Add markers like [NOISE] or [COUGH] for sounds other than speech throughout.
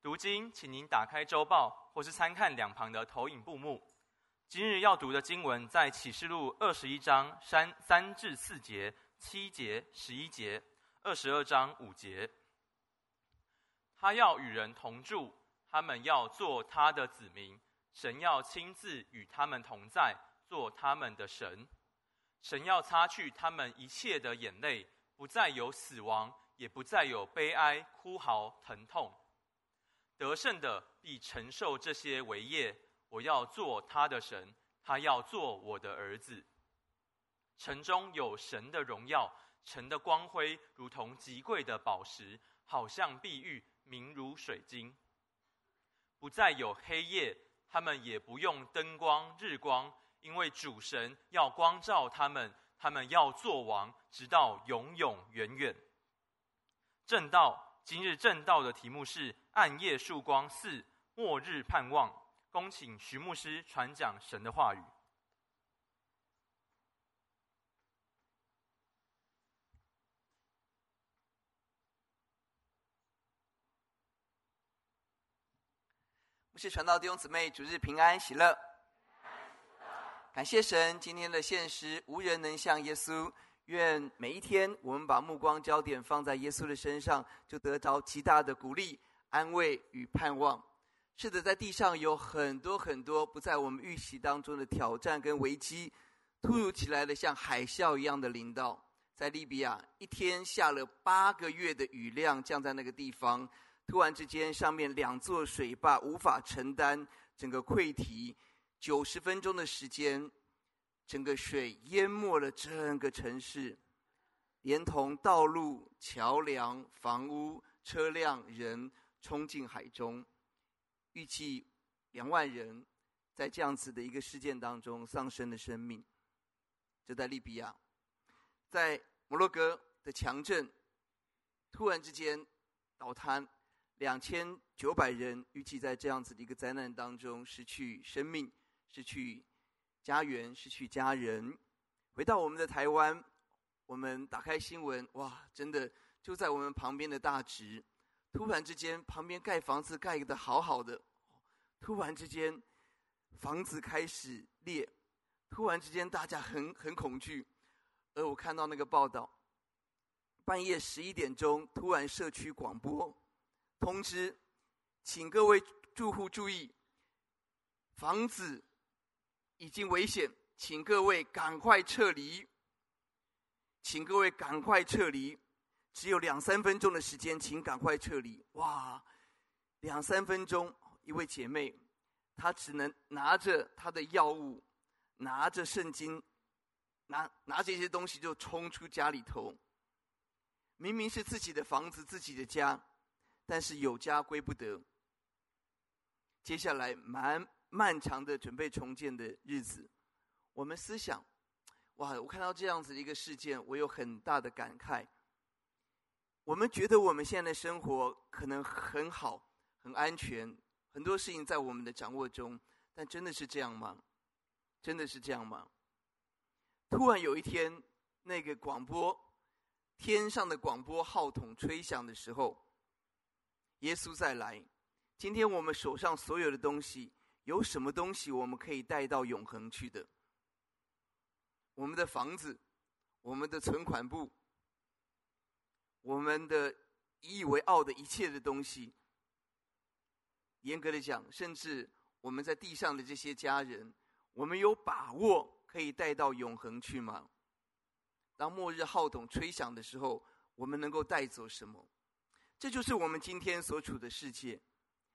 读经，请您打开周报，或是参看两旁的投影布幕。今日要读的经文在启示录二十一章三三至四节、七节、十一节、二十二章五节。他要与人同住，他们要做他的子民，神要亲自与他们同在，做他们的神。神要擦去他们一切的眼泪，不再有死亡，也不再有悲哀、哭嚎、疼痛。得胜的必承受这些为业。我要做他的神，他要做我的儿子。城中有神的荣耀，城的光辉如同极贵的宝石，好像碧玉，明如水晶。不再有黑夜，他们也不用灯光、日光，因为主神要光照他们，他们要做王，直到永永远远。正道，今日正道的题目是暗夜曙光四，末日盼望。恭请徐牧师传讲神的话语。牧师传道弟兄姊妹，主日平安喜乐。感谢神，今天的现实，无人能像耶稣。愿每一天我们把目光焦点放在耶稣的身上，就得着极大的鼓励、安慰与盼望。是的，在地上有很多很多不在我们预期当中的挑战跟危机，突如其来的像海啸一样的临到。在利比亚，一天下了八个月的雨量降在那个地方，突然之间，上面两座水坝无法承担整个溃堤，九十分钟的时间，整个水淹没了整个城市，连同道路、桥梁、房屋、车辆、人冲进海中。预计两万人在这样子的一个事件当中丧生的生命，就在利比亚，在摩洛哥的强震，突然之间倒塌，两千九百人预计在这样子的一个灾难当中失去生命、失去家园、失去家人。回到我们的台湾，我们打开新闻，哇，真的就在我们旁边的大直，突然之间旁边盖房子盖得好好的。突然之间，房子开始裂。突然之间，大家很很恐惧。而我看到那个报道，半夜十一点钟，突然社区广播通知，请各位住户注意，房子已经危险，请各位赶快撤离。请各位赶快撤离，只有两三分钟的时间，请赶快撤离。哇，两三分钟。一位姐妹，她只能拿着她的药物，拿着圣经，拿拿这些东西就冲出家里头。明明是自己的房子、自己的家，但是有家归不得。接下来蛮漫长的准备重建的日子，我们思想，哇！我看到这样子的一个事件，我有很大的感慨。我们觉得我们现在的生活可能很好、很安全。很多事情在我们的掌握中，但真的是这样吗？真的是这样吗？突然有一天，那个广播，天上的广播号筒吹响的时候，耶稣再来。今天我们手上所有的东西，有什么东西我们可以带到永恒去的？我们的房子，我们的存款簿，我们的引以为傲的一切的东西。严格的讲，甚至我们在地上的这些家人，我们有把握可以带到永恒去吗？当末日号筒吹响的时候，我们能够带走什么？这就是我们今天所处的世界，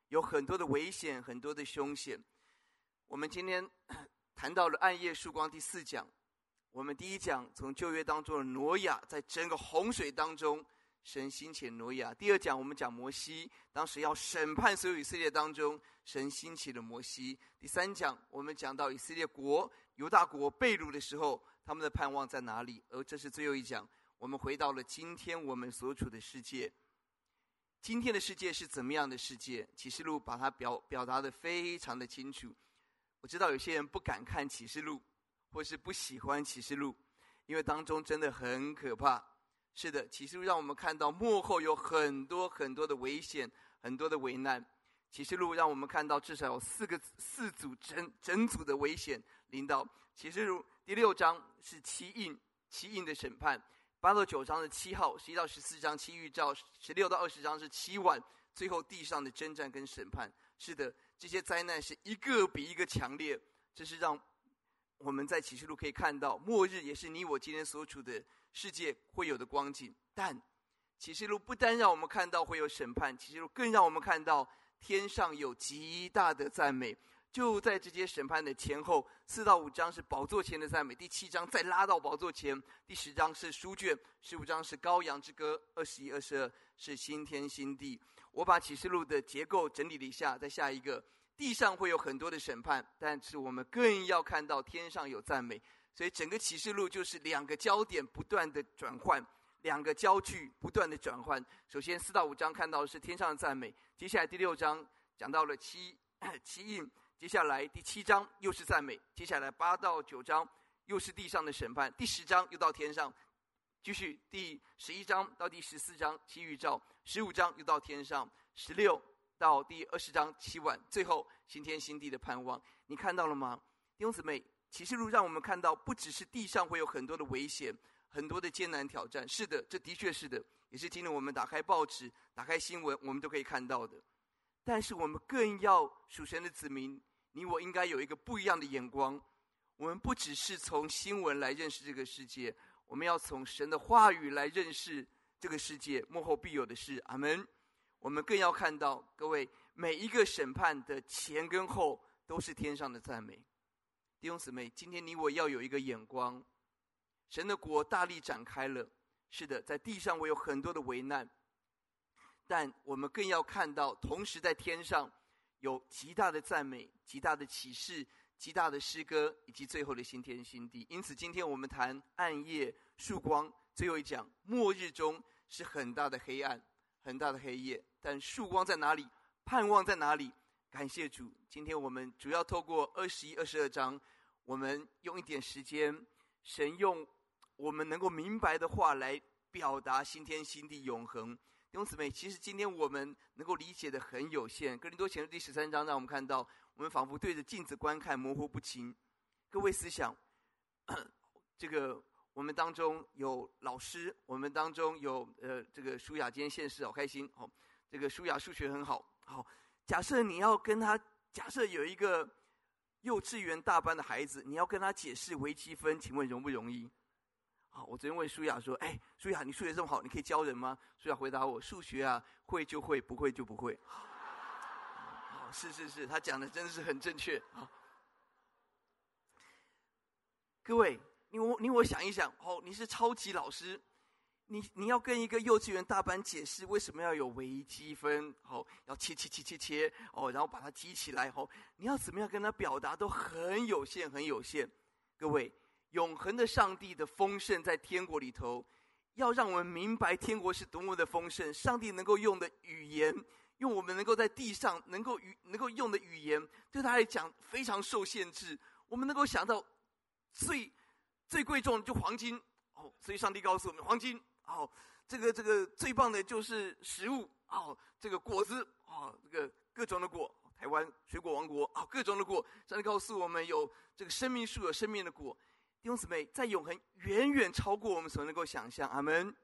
有很多的危险，很多的凶险。我们今天 [COUGHS] 谈到了暗夜曙光第四讲，我们第一讲从旧约当中的挪亚，在整个洪水当中。神兴起挪亚。第二讲我们讲摩西，当时要审判所有以色列当中，神兴起了摩西。第三讲我们讲到以色列国犹大国被掳的时候，他们的盼望在哪里？而这是最后一讲，我们回到了今天我们所处的世界。今天的世界是怎么样的世界？启示录把它表表达的非常的清楚。我知道有些人不敢看启示录，或是不喜欢启示录，因为当中真的很可怕。是的，启示录让我们看到幕后有很多很多的危险，很多的危难。启示录让我们看到至少有四个四组整整组的危险领导。启示录第六章是七印七印的审判，八到九章是七号，十一到十四章七预兆，十六到二十章是七晚，最后地上的征战跟审判。是的，这些灾难是一个比一个强烈，这是让我们在启示录可以看到末日也是你我今天所处的世界会有的光景。但启示录不单让我们看到会有审判，启示录更让我们看到天上有极大的赞美。就在这些审判的前后，四到五章是宝座前的赞美，第七章再拉到宝座前，第十章是书卷，十五章是羔羊之歌，二十一、二十二是新天新地。我把启示录的结构整理了一下，在下一个，地上会有很多的审判，但是我们更要看到天上有赞美。所以整个启示录就是两个焦点不断的转换，两个焦距不断的转换。首先四到五章看到的是天上的赞美，接下来第六章讲到了七 [COUGHS] 七印。接下来第七章又是赞美，接下来八到九章又是地上的审判，第十章又到天上，继续第十一章到第十四章七预兆，十五章又到天上，十六到第二十章七晚，最后新天新地的盼望，你看到了吗？弟兄姊妹，启示录让我们看到，不只是地上会有很多的危险，很多的艰难挑战，是的，这的确是的，也是今天我们打开报纸、打开新闻，我们都可以看到的。但是我们更要属神的子民。你我应该有一个不一样的眼光，我们不只是从新闻来认识这个世界，我们要从神的话语来认识这个世界幕后必有的事。阿门。我们更要看到，各位每一个审判的前跟后都是天上的赞美。弟兄姊妹，今天你我要有一个眼光，神的国大力展开了。是的，在地上我有很多的危难，但我们更要看到，同时在天上。有极大的赞美、极大的启示、极大的诗歌，以及最后的新天新地。因此，今天我们谈暗夜曙光，最后一讲末日中是很大的黑暗、很大的黑夜，但曙光在哪里？盼望在哪里？感谢主！今天我们主要透过二十一、二十二章，我们用一点时间，神用我们能够明白的话来表达新天新地永恒。弟兄姊妹，其实今天我们能够理解的很有限。哥林多前书第十三章让我们看到，我们仿佛对着镜子观看，模糊不清。各位思想，[CLEARS THROAT] 这个我们当中有老师，我们当中有呃这个舒雅今天现世好开心哦。这个舒雅数学很好，好。假设你要跟他，假设有一个幼稚园大班的孩子，你要跟他解释微积分，请问容不容易？好，我昨天问舒雅说：“哎，舒雅，你数学这么好，你可以教人吗？”舒雅回答我：“数学啊，会就会，不会就不会。”好，是是是，他讲的真的是很正确。好，各位，你我你我想一想，哦，你是超级老师，你你要跟一个幼稚园大班解释为什么要有微积分，哦，要切切切切切，哦，然后把它积起来，哦，你要怎么样跟他表达都很有限，很有限，各位。永恒的上帝的丰盛在天国里头，要让我们明白天国是多么的丰盛。上帝能够用的语言，用我们能够在地上能够语能够用的语言，对他来讲非常受限制。我们能够想到最最贵重的就黄金哦，所以上帝告诉我们黄金哦，这个这个最棒的就是食物哦，这个果子哦，这个各种的果，台湾水果王国哦，各种的果。上帝告诉我们有这个生命树，有生命的果。弟兄姊妹，在永恒远远超过我们所能够想象。阿门。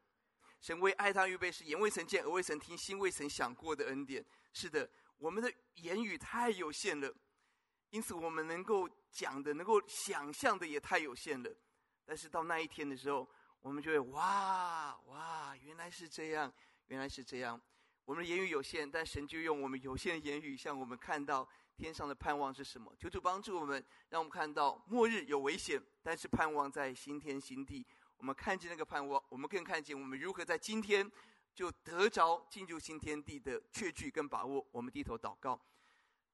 神为爱他预备是眼未曾见，耳未曾听，心未曾想过的恩典。是的，我们的言语太有限了，因此我们能够讲的、能够想象的也太有限了。但是到那一天的时候，我们就会哇哇，原来是这样，原来是这样。我们的言语有限，但神就用我们有限的言语，向我们看到。天上的盼望是什么？求主帮助我们，让我们看到末日有危险，但是盼望在新天新地。我们看见那个盼望，我们更看见我们如何在今天就得着进入新天地的确据跟把握。我们低头祷告，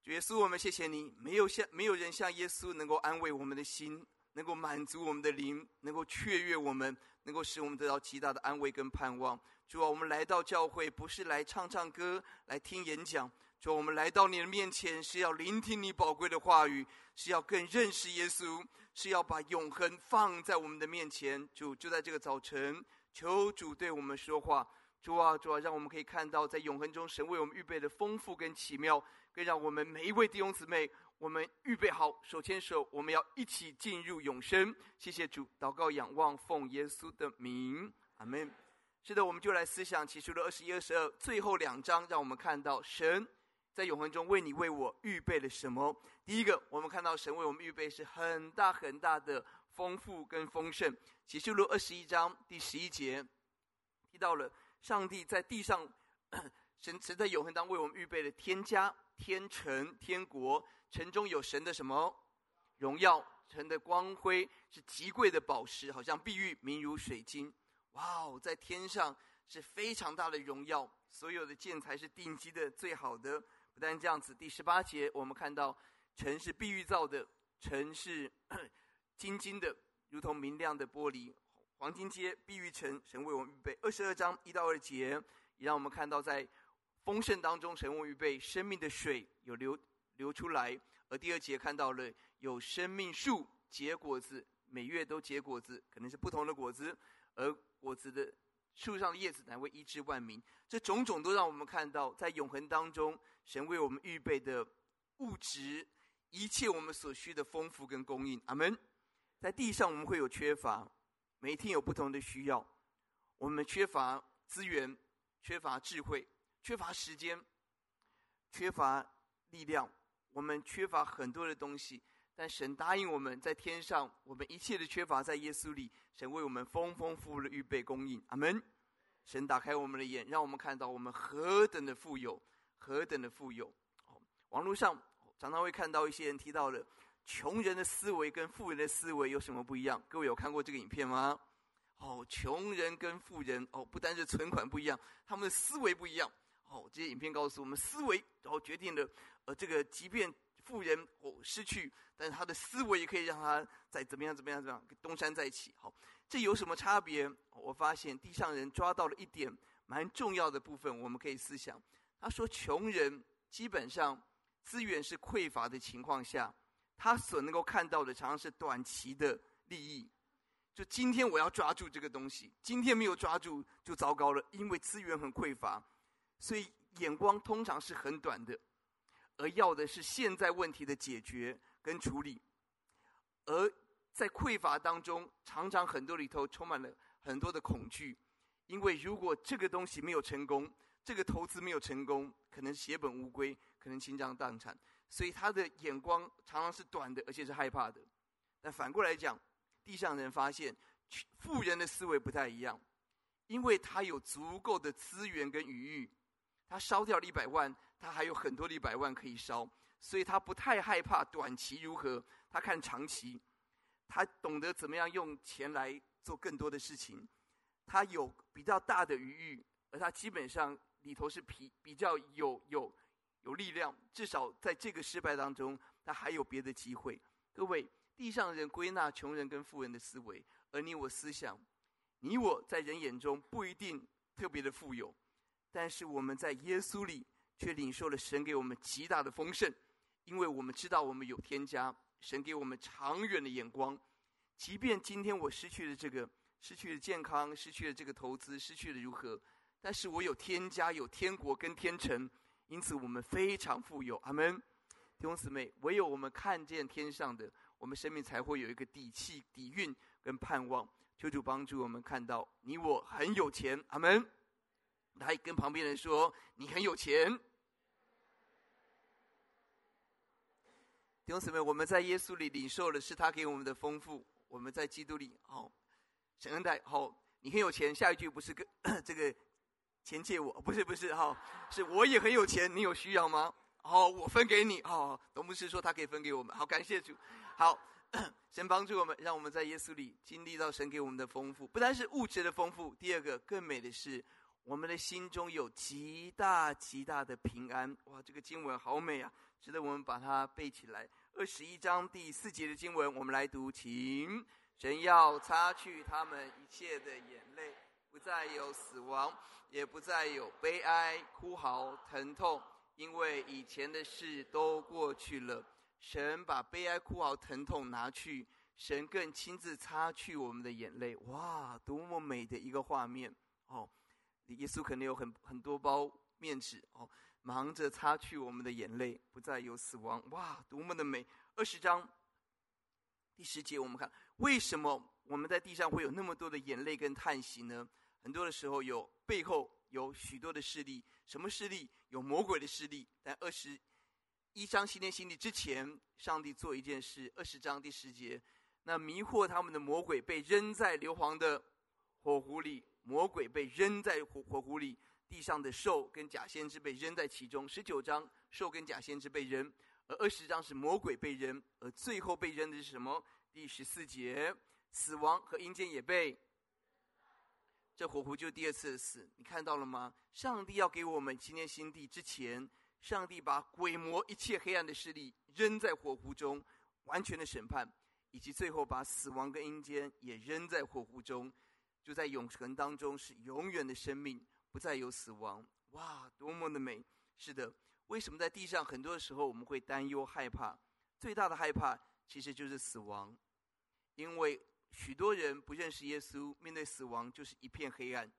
主耶稣，我们谢谢你。没有像没有人像耶稣能够安慰我们的心，能够满足我们的灵，能够雀跃我们，能够使我们得到极大的安慰跟盼望。主啊，我们来到教会不是来唱唱歌，来听演讲。说我们来到你的面前，是要聆听你宝贵的话语，是要更认识耶稣，是要把永恒放在我们的面前。主就在这个早晨，求主对我们说话，主啊，主啊，让我们可以看到在永恒中神为我们预备的丰富跟奇妙，更让我们每一位弟兄姊妹，我们预备好手牵手，我们要一起进入永生。谢谢主，祷告仰望，奉耶稣的名，阿门。是的，我们就来思想启示录二十一、二十二最后两章，让我们看到神在永恒中为你为我预备了什么。第一个，我们看到神为我们预备是很大很大的丰富跟丰盛。启示录二十一章第十一节提到了。上帝在地上，神神在永恒当中为我们预备了天家、天城、天国，城中有神的什么荣耀，城的光辉是极贵的宝石，好像碧玉，明如水晶。哇哦，在天上是非常大的荣耀，所有的建材是定级的、最好的。不但这样子，第十八节我们看到城是碧玉造的，城是 [COUGHS] 晶晶的，如同明亮的玻璃。黄金街、碧玉城，神为我们预备二十二章一到二节，也让我们看到在丰盛当中，神为预备生命的水有流流出来。而第二节看到了有生命树结果子，每月都结果子，可能是不同的果子，而果子的树上的叶子乃为医治万民。这种种都让我们看到，在永恒当中，神为我们预备的物质，一切我们所需的丰富跟供应。阿门。在地上我们会有缺乏。每一天有不同的需要，我们缺乏资源，缺乏智慧，缺乏时间，缺乏力量，我们缺乏很多的东西。但神答应我们在天上，我们一切的缺乏在耶稣里，神为我们丰丰富富的预备供应。阿门。神打开我们的眼，让我们看到我们何等的富有，何等的富有。网络上常常会看到一些人提到了。穷人的思维跟富人的思维有什么不一样？各位有看过这个影片吗？哦，穷人跟富人哦，不单是存款不一样，他们的思维不一样。哦，这些影片告诉我们，思维然后决定了，呃，这个即便富人哦失去，但是他的思维也可以让他再怎么样怎么样怎么样东山再起。好，这有什么差别？我发现地上人抓到了一点蛮重要的部分，我们可以思想。他说，穷人基本上资源是匮乏的情况下。他所能够看到的，常常是短期的利益。就今天我要抓住这个东西，今天没有抓住就糟糕了，因为资源很匮乏，所以眼光通常是很短的，而要的是现在问题的解决跟处理。而在匮乏当中，常常很多里头充满了很多的恐惧，因为如果这个东西没有成功，这个投资没有成功，可能血本无归，可能倾家荡产。所以他的眼光常常是短的，而且是害怕的。但反过来讲，地上人发现，富人的思维不太一样，因为他有足够的资源跟余裕，他烧掉了一百万，他还有很多的一百万可以烧，所以他不太害怕短期如何，他看长期，他懂得怎么样用钱来做更多的事情，他有比较大的余裕，而他基本上里头是比比较有有。有力量，至少在这个失败当中，他还有别的机会。各位，地上人归纳穷人跟富人的思维，而你我思想，你我在人眼中不一定特别的富有，但是我们在耶稣里却领受了神给我们极大的丰盛，因为我们知道我们有天家，神给我们长远的眼光。即便今天我失去了这个，失去了健康，失去了这个投资，失去了如何，但是我有天家，有天国跟天城。因此，我们非常富有。阿门，弟兄姊妹，唯有我们看见天上的，我们生命才会有一个底气、底蕴跟盼望。求主帮助我们看到你我很有钱。阿门。来跟旁边人说，你很有钱。弟兄姊妹，我们在耶稣里领受的是他给我们的丰富。我们在基督里，好，神恩待，好，你很有钱。下一句不是跟 [COUGHS] 这个。钱借我，不是不是哈，是我也很有钱，你有需要吗？好，我分给你。好，董牧师说他可以分给我们。好，感谢主。好，[COUGHS] 神帮助我们，让我们在耶稣里经历到神给我们的丰富，不单是物质的丰富。第二个，更美的是，我们的心中有极大极大的平安。哇，这个经文好美啊，值得我们把它背起来。二十一章第四节的经文，我们来读，请神要擦去他们一切的眼泪，不再有死亡。也不再有悲哀、哭嚎、疼痛，因为以前的事都过去了。神把悲哀、哭嚎、疼痛拿去，神更亲自擦去我们的眼泪。哇，多么美的一个画面！哦，耶稣可能有很很多包面纸哦，忙着擦去我们的眼泪，不再有死亡。哇，多么的美！二十章第十节，我们看为什么我们在地上会有那么多的眼泪跟叹息呢？很多的时候有背后有许多的势力，什么势力？有魔鬼的势力。但二十一章新天新地之前，上帝做一件事。二十章第十节，那迷惑他们的魔鬼被扔在硫磺的火湖里，魔鬼被扔在火火湖里，地上的兽跟假先知被扔在其中。十九章兽跟假先知被扔，而二十章是魔鬼被扔，而最后被扔的是什么？第十四节，死亡和阴间也被。这火湖就第二次死，你看到了吗？上帝要给我们新天新地之前，上帝把鬼魔一切黑暗的势力扔在火湖中，完全的审判，以及最后把死亡跟阴间也扔在火湖中，就在永恒当中是永远的生命，不再有死亡。哇，多么的美！是的，为什么在地上很多的时候我们会担忧害怕？最大的害怕其实就是死亡，因为。许多人不认识耶稣，面对死亡就是一片黑暗，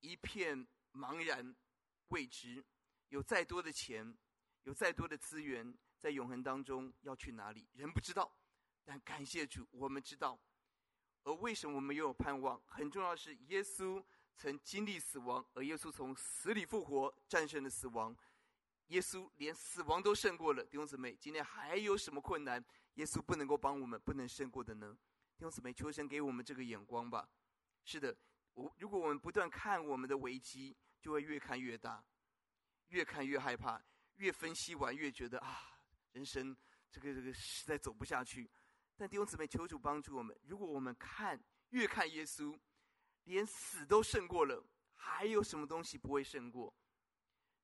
一片茫然未知。有再多的钱，有再多的资源，在永恒当中要去哪里？人不知道，但感谢主，我们知道。而为什么我们拥有盼望？很重要的是，耶稣曾经历死亡，而耶稣从死里复活，战胜了死亡。耶稣连死亡都胜过了。弟兄姊妹，今天还有什么困难？耶稣不能够帮我们，不能胜过的呢？弟兄姊妹，求神给我们这个眼光吧。是的，我如果我们不断看我们的危机，就会越看越大，越看越害怕，越分析完越觉得啊，人生这个这个实在走不下去。但弟兄姊妹，求主帮助我们。如果我们看越看耶稣，连死都胜过了，还有什么东西不会胜过？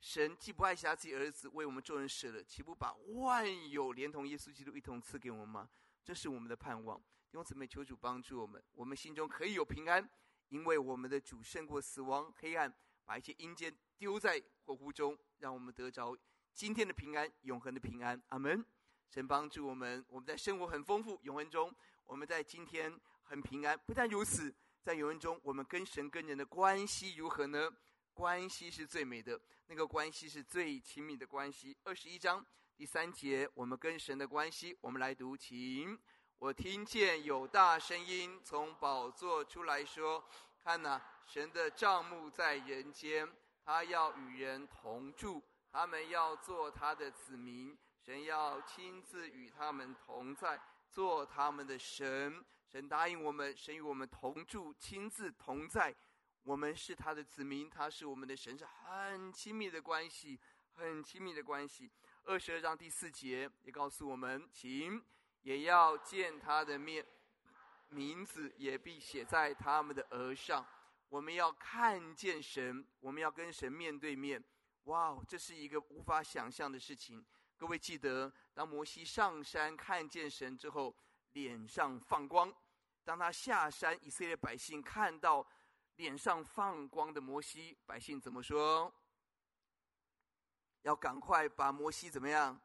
神既不爱惜自己儿子，为我们众人舍了，岂不把万有连同耶稣基督一同赐给我们吗？这是我们的盼望。弟兄姊妹，求主帮助我们，我们心中可以有平安，因为我们的主胜过死亡、黑暗，把一切阴间丢在火湖中，让我们得着今天的平安、永恒的平安。阿门。神帮助我们，我们在生活很丰富、永恒中，我们在今天很平安。不但如此，在永恒中，我们跟神跟人的关系如何呢？关系是最美的，那个关系是最亲密的关系。二十一章第三节，我们跟神的关系，我们来读，请。我听见有大声音从宝座出来说：“看呐，神的帐幕在人间，他要与人同住，他们要做他的子民，神要亲自与他们同在，做他们的神。神答应我们，神与我们同住，亲自同在。我们是他的子民，他是我们的神，是很亲密的关系，很亲密的关系。”二十二章第四节也告诉我们，请。也要见他的面，名字也必写在他们的额上。我们要看见神，我们要跟神面对面。哇，这是一个无法想象的事情。各位记得，当摩西上山看见神之后，脸上放光；当他下山，以色列百姓看到脸上放光的摩西，百姓怎么说？要赶快把摩西怎么样？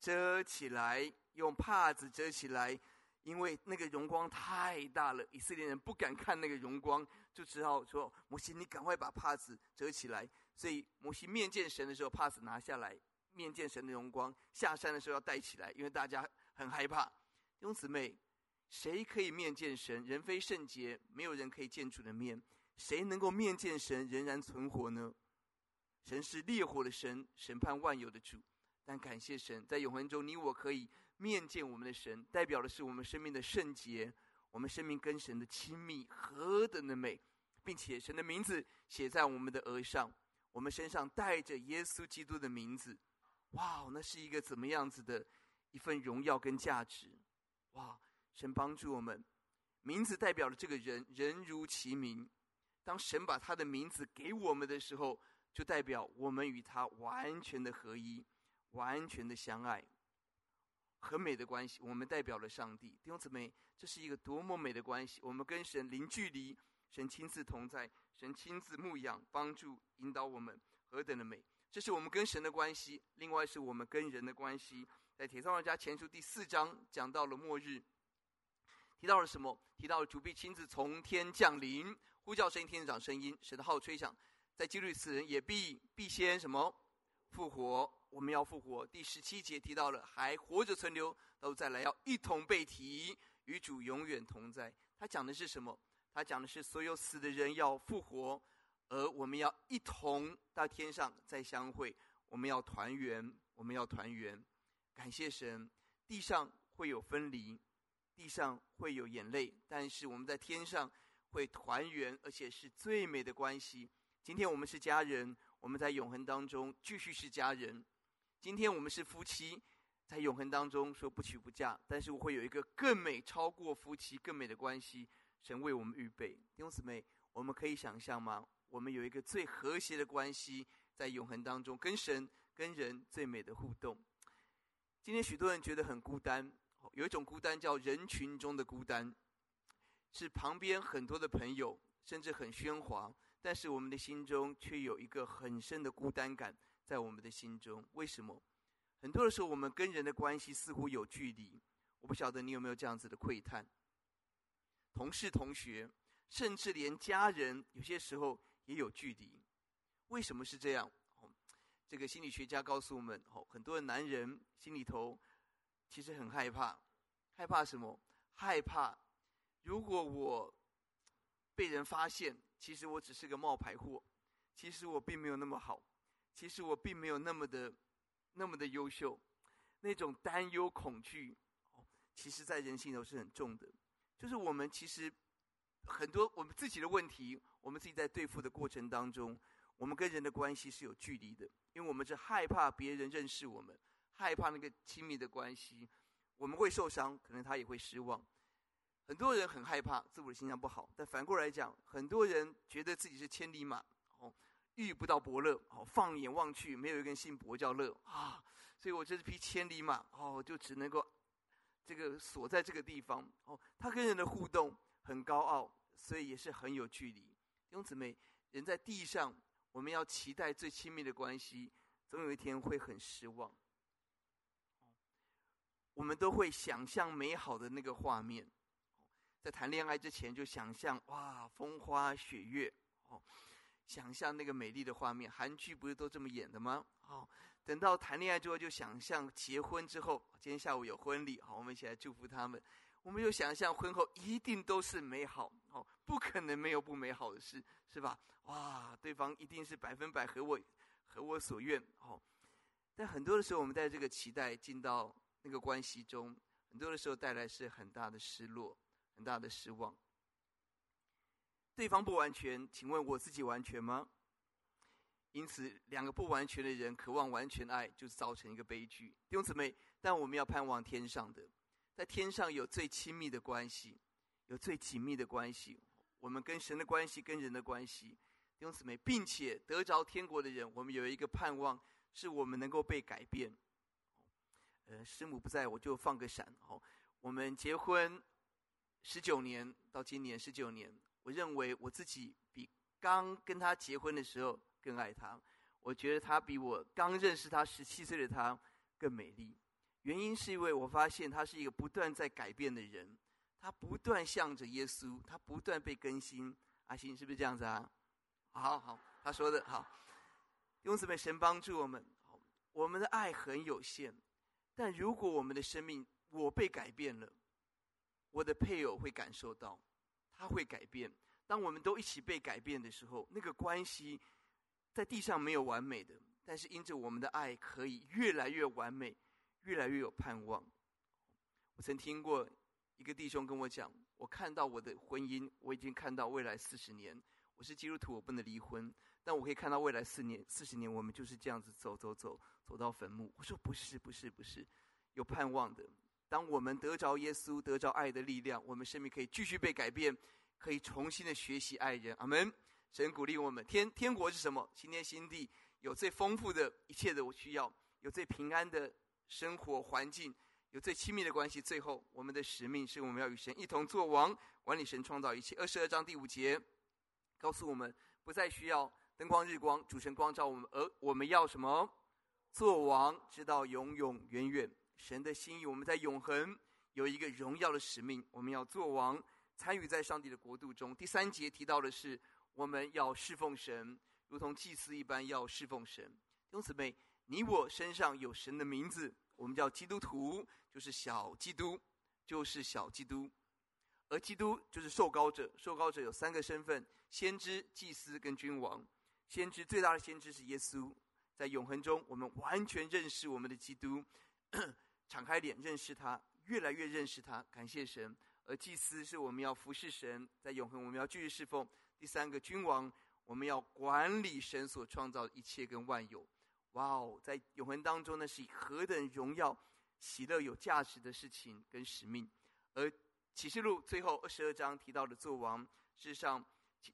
遮起来。用帕子遮起来，因为那个荣光太大了，以色列人不敢看那个荣光，就只好说：“摩西，你赶快把帕子遮起来。”所以摩西面见神的时候，帕子拿下来；面见神的荣光，下山的时候要带起来，因为大家很害怕。弟兄姊妹，谁可以面见神？人非圣洁，没有人可以见主的面。谁能够面见神仍然存活呢？神是烈火的神，审判万有的主。但感谢神，在永恒中，你我可以。面见我们的神，代表的是我们生命的圣洁，我们生命跟神的亲密何等的美，并且神的名字写在我们的额上，我们身上带着耶稣基督的名字，哇，那是一个怎么样子的一份荣耀跟价值？哇，神帮助我们，名字代表了这个人，人如其名。当神把他的名字给我们的时候，就代表我们与他完全的合一，完全的相爱。很美的关系，我们代表了上帝。弟兄姊妹，这是一个多么美的关系！我们跟神零距离，神亲自同在，神亲自牧养、帮助、引导我们，何等的美！这是我们跟神的关系。另外是我们跟人的关系。在《帖撒罗尼迦前书》第四章讲到了末日，提到了什么？提到了主必亲自从天降临，呼叫声音，天使长声音，神的号吹响，在基督里死人也必必先什么复活？我们要复活。第十七节提到了，还活着存留都再来，要一同被提，与主永远同在。他讲的是什么？他讲的是所有死的人要复活，而我们要一同到天上再相会。我们要团圆，我们要团圆。感谢神，地上会有分离，地上会有眼泪，但是我们在天上会团圆，而且是最美的关系。今天我们是家人，我们在永恒当中继续是家人。今天我们是夫妻，在永恒当中说不娶不嫁，但是我会有一个更美、超过夫妻更美的关系，神为我们预备。弟兄姊妹，我们可以想象吗？我们有一个最和谐的关系。在永恒当中，跟神、跟人最美的互动。今天许多人觉得很孤单，有一种孤单叫人群中的孤单，是旁边很多的朋友，甚至很喧哗，但是我们的心中却有一个很深的孤单感在我们的心中。为什么？很多的时候，我们跟人的关系似乎有距离。我不晓得你有没有这样子的喟叹。同事、同学，甚至连家人，有些时候也有距离。为什么是这样？这个心理学家告诉我们：哦，很多的男人心里头其实很害怕，害怕什么？害怕如果我被人发现，其实我只是个冒牌货，其实我并没有那么好，其实我并没有那么的那么的优秀。那种担忧、恐惧，哦，其实在人心头是很重的。就是我们其实很多我们自己的问题，我们自己在对付的过程当中。我们跟人的关系是有距离的，因为我们是害怕别人认识我们，害怕那个亲密的关系，我们会受伤，可能他也会失望。很多人很害怕自我的形象不好，但反过来讲，很多人觉得自己是千里马，哦，遇不到伯乐，哦，放眼望去没有一个人姓伯叫乐啊，所以我这匹千里马，哦，就只能够这个锁在这个地方，哦，他跟人的互动很高傲，所以也是很有距离。弟兄姊妹，人在地上。我们要期待最亲密的关系，总有一天会很失望。我们都会想象美好的那个画面，在谈恋爱之前就想象哇，风花雪月哦，想象那个美丽的画面。韩剧不是都这么演的吗？哦，等到谈恋爱之后就想象结婚之后，今天下午有婚礼，好，我们一起来祝福他们。我们又想象婚后一定都是美好哦，不可能没有不美好的事，是吧？哇，对方一定是百分百合我合我所愿哦。但很多的时候，我们在这个期待进到那个关系中，很多的时候带来是很大的失落，很大的失望。对方不完全，请问我自己完全吗？因此，两个不完全的人渴望完全爱，就造成一个悲剧。弟兄姊妹，但我们要盼望天上的。在天上有最亲密的关系，有最紧密的关系。我们跟神的关系，跟人的关系，弟兄姊妹，并且得着天国的人，我们有一个盼望，是我们能够被改变。呃，师母不在，我就放个闪。哦，我们结婚十九年，到今年十九年，我认为我自己比刚跟他结婚的时候更爱他。我觉得他比我刚认识他十七岁的他更美丽。原因是因为我发现他是一个不断在改变的人，他不断向着耶稣，他不断被更新。阿信是不是这样子啊？好好，他说的好。用此被神帮助我们。我们的爱很有限，但如果我们的生命我被改变了，我的配偶会感受到，他会改变。当我们都一起被改变的时候，那个关系在地上没有完美的，但是因着我们的爱可以越来越完美。越来越有盼望。我曾听过一个弟兄跟我讲，我看到我的婚姻，我已经看到未来四十年。我是基督徒，我不能离婚，但我可以看到未来四年、四十年，我们就是这样子走走走，走到坟墓。我说不是，不是，不是，有盼望的。当我们得着耶稣，得着爱的力量，我们生命可以继续被改变，可以重新的学习爱人。阿门。神鼓励我们，天天国是什么？新天新地，有最丰富的一切的我需要，有最平安的。生活环境有最亲密的关系，最后我们的使命是我们要与神一同作王，管理神创造一切。二十二章第五节告诉我们，不再需要灯光日光，主神光照我们，而我们要什么？作王，直到永永远远。神的心意，我们在永恒有一个荣耀的使命，我们要作王，参与在上帝的国度中。第三节提到的是，我们要侍奉神，如同祭司一般要侍奉神。弟兄姊妹，你我身上有神的名字，我们叫基督徒，就是小基督，就是小基督。而基督就是受膏者，受膏者有三个身份：先知、祭司跟君王。先知最大的先知是耶稣，在永恒中，我们完全认识我们的基督，[CLEARS THROAT] 敞开脸认识他，越来越认识他，感谢神。而祭司是我们要服侍神，在永恒我们要继续侍奉。第三个君王，我们要管理神所创造的一切跟万有。哇哦，在永恒当中呢，是以何等荣耀、喜乐、有价值的事情跟使命。而启示录最后二十二章提到的作王，事实上，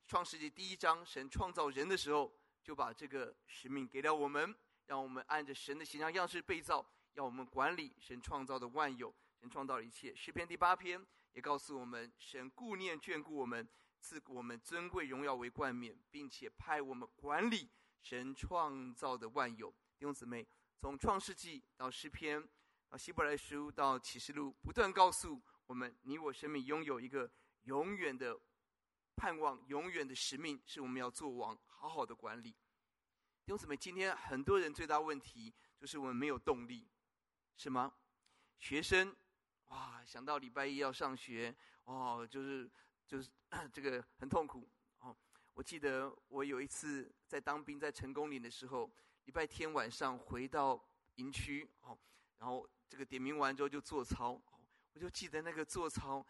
创世纪第一章神创造人的时候，就把这个使命给了我们，让我们按着神的形象样式被造，要我们管理神创造的万有，神创造的一切。诗篇第八篇也告诉我们，神顾念眷顾我们，赐我们尊贵荣耀为冠冕，并且派我们管理神创造的万有。弟兄姊妹，从创世纪到诗篇，到希伯来书到启示录，不断告诉。我们，你我生命拥有一个永远的盼望，永远的使命，是我们要做王，好好的管理。弟兄姊妹，今天很多人最大问题就是我们没有动力，是吗？学生，哇，想到礼拜一要上学，哦，就是就是 [COUGHS] 这个很痛苦。我记得我有一次在当兵，在成功岭的时候，礼拜天晚上回到营区，哦，然后这个点名完之后就做操。我就记得那个做操，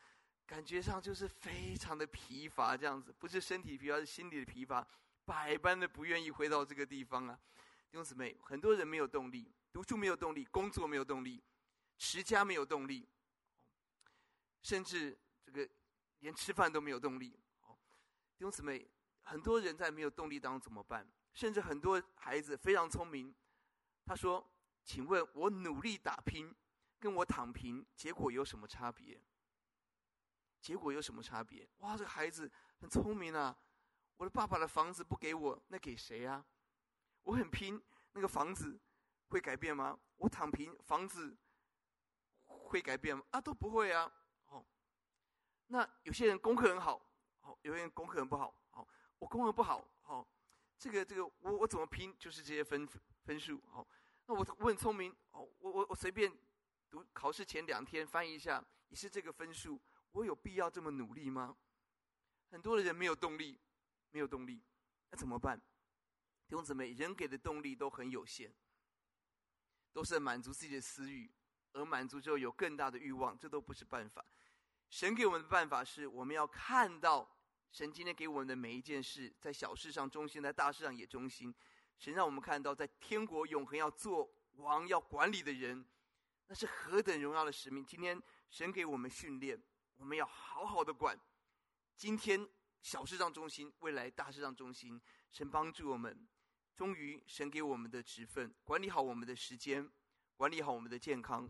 感觉上就是非常的疲乏，这样子，不是身体疲乏，是心理的疲乏，百般的不愿意回到这个地方啊。弟兄姊妹，很多人没有动力，读书没有动力，工作没有动力，持家没有动力，甚至这个连吃饭都没有动力。弟兄姊妹，很多人在没有动力当中怎么办？甚至很多孩子非常聪明，他说：“请问我努力打拼。”跟我躺平，结果有什么差别？结果有什么差别？哇，这孩子很聪明啊！我的爸爸的房子不给我，那给谁啊？我很拼，那个房子会改变吗？我躺平，房子会改变吗？啊，都不会啊！哦，那有些人功课很好，哦，有些人功课很不，好，我功课不好，好，这个这个我我怎么拼就是这些分分数，好，那我我很聪明，哦，我我我随便。读考试前两天翻译一下，也是这个分数，我有必要这么努力吗？很多的人没有动力，没有动力，那怎么办？弟兄姊妹，人给的动力都很有限，都是满足自己的私欲，而满足之后有更大的欲望，这都不是办法。神给我们的办法是，我们要看到神今天给我们的每一件事，在小事上忠心，在大事上也忠心。神让我们看到，在天国永恒要做王、要管理的人。那是何等荣耀的使命！今天神给我们训练，我们要好好的管。今天小事上忠心，未来大事上忠心。神帮助我们，终于神给我们的职分，管理好我们的时间，管理好我们的健康，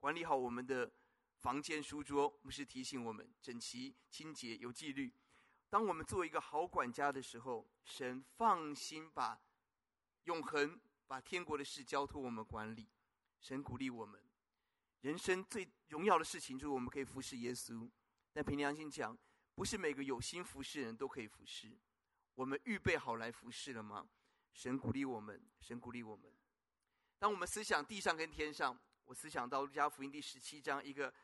管理好我们的房间书桌。牧师提醒我们整齐、清洁、有纪律。当我们做一个好管家的时候，神放心把永恒、把天国的事交托我们管理。神鼓励我们。人生最荣耀的事情，就是我们可以服侍耶稣。但凭良心讲，不是每个有心服侍人都可以服侍。我们预备好来服侍了吗？神鼓励我们，神鼓励我们。当我们思想地上跟天上，我思想到路加福音第十七章一个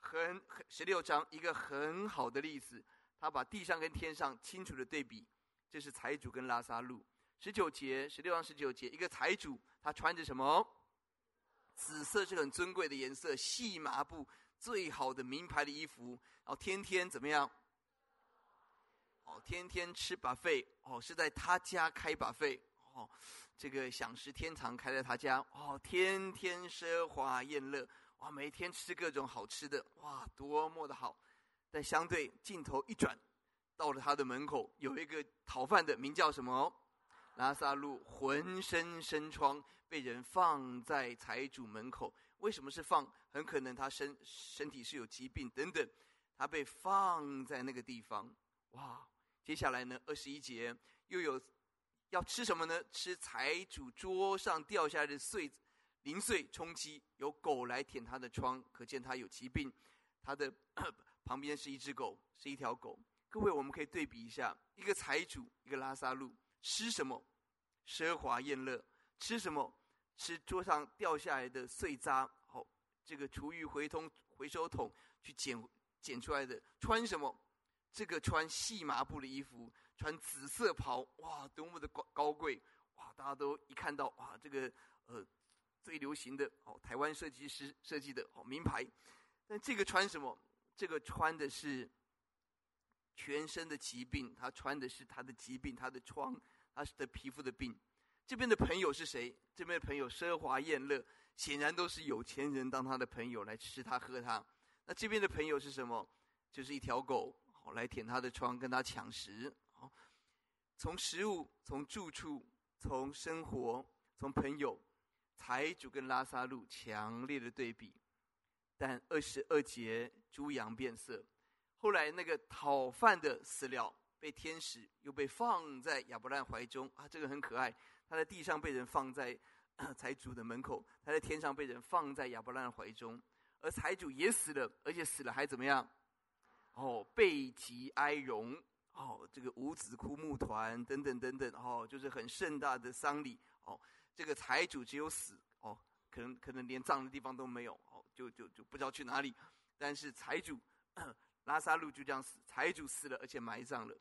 很很十六章一个很好的例子，他把地上跟天上清楚的对比。这是财主跟拉萨路。十九节，十六章十九节，一个财主，他穿着什么？紫色是很尊贵的颜色，细麻布，最好的名牌的衣服，然后天天怎么样？哦，天天吃把费哦，是在他家开把费哦，这个享食天堂开在他家，哦，天天奢华宴乐，哇，每天吃各种好吃的，哇，多么的好！但相对镜头一转，到了他的门口，有一个讨饭的，名叫什么？拉萨路浑身生疮，被人放在财主门口。为什么是放？很可能他身身体是有疾病等等，他被放在那个地方。哇！接下来呢？二十一节又有要吃什么呢？吃财主桌上掉下来的碎零碎充饥，有狗来舔他的疮，可见他有疾病。他的旁边是一只狗，是一条狗。各位，我们可以对比一下，一个财主，一个拉萨路，吃什么？奢华宴乐，吃什么？吃桌上掉下来的碎渣，好，这个厨余回通回收桶去捡捡出来的。穿什么？这个穿细麻布的衣服，穿紫色袍，哇，多么的高高贵！哇，大家都一看到，哇，这个呃最流行的哦，台湾设计师设计的哦名牌。但这个穿什么？这个穿的是全身的疾病，他穿的是他的疾病，他的疮，他的皮肤的病。这边的朋友是谁？这边的朋友奢华宴乐，显然都是有钱人当他的朋友来吃他喝他。那这边的朋友是什么？就是一条狗，好来舔他的疮，跟他抢食。好，从食物，从住处，从生活，从朋友，财主跟拉撒路强烈的对比。但二十二节猪羊变色，后来那个讨饭的死了，被天使又被放在亚伯兰怀中啊，这个很可爱。他在地上被人放在 [COUGHS] 财主的门口，他在天上被人放在亚伯兰怀中，而财主也死了，而且死了还怎么样？哦，备极哀荣，哦，这个五子枯木团等等等等，哦，就是很盛大的丧礼，哦，这个财主只有死，哦，可能可能连葬的地方都没有。就就就不知道去哪里，但是财主拉撒路就这样死，财主死了，而且埋葬了。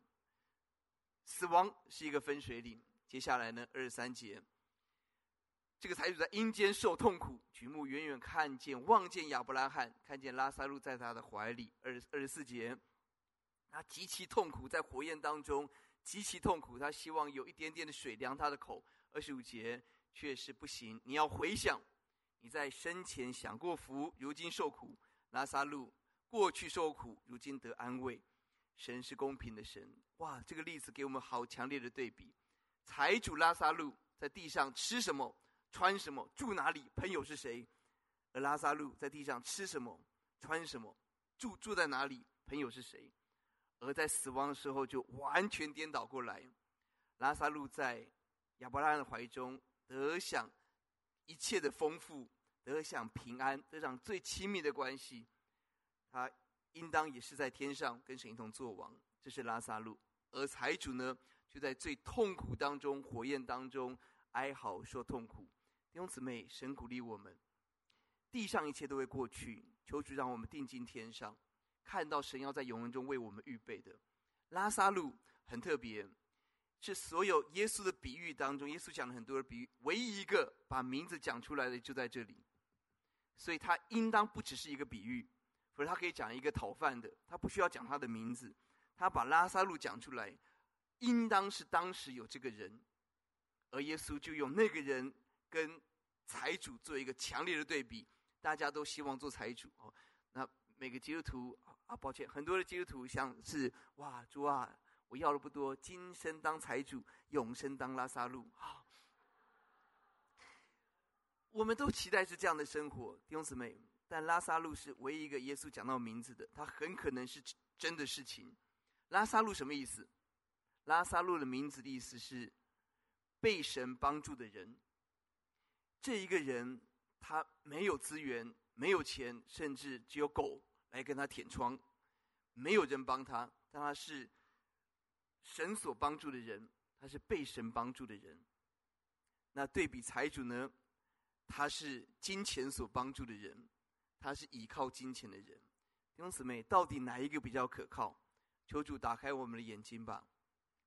死亡是一个分水岭。接下来呢，二十三节，这个财主在阴间受痛苦，举目远远看见，望见亚伯拉罕，看见拉撒路在他的怀里。二二十四节，他极其痛苦，在火焰当中极其痛苦，他希望有一点点的水凉他的口。二十五节却是不行，你要回想。你在生前享过福，如今受苦；拉撒路过去受苦，如今得安慰。神是公平的神。哇，这个例子给我们好强烈的对比。财主拉撒路在地上吃什么、穿什么、住哪里？朋友是谁？而拉撒路在地上吃什么、穿什么、住住在哪里？朋友是谁？而在死亡的时候就完全颠倒过来。拉撒路在亚伯拉罕的怀中得享一切的丰富，得享平安，得享最亲密的关系，他应当也是在天上跟神一同作王。这是拉萨路，而财主呢，就在最痛苦当中，火焰当中哀嚎说痛苦。弟兄姊妹，神鼓励我们，地上一切都会过去，求主让我们定睛天上，看到神要在永恒中为我们预备的。拉萨路很特别。是所有耶稣的比喻当中，耶稣讲了很多的比喻，唯一一个把名字讲出来的就在这里，所以他应当不只是一个比喻，否则他可以讲一个讨饭的，他不需要讲他的名字，他把拉撒路讲出来，应当是当时有这个人，而耶稣就用那个人跟财主做一个强烈的对比，大家都希望做财主哦，那每个基督徒啊，抱歉，很多的基督徒像是哇，主啊。我要的不多，今生当财主，永生当拉撒路。好，我们都期待是这样的生活，弟兄姊妹。但拉撒路是唯一一个耶稣讲到名字的，他很可能是真的事情。拉撒路什么意思？拉撒路的名字的意思是被神帮助的人。这一个人，他没有资源，没有钱，甚至只有狗来跟他舔窗，没有人帮他，但他是。神所帮助的人，他是被神帮助的人。那对比财主呢？他是金钱所帮助的人，他是依靠金钱的人。弟兄姊妹，到底哪一个比较可靠？求主打开我们的眼睛吧。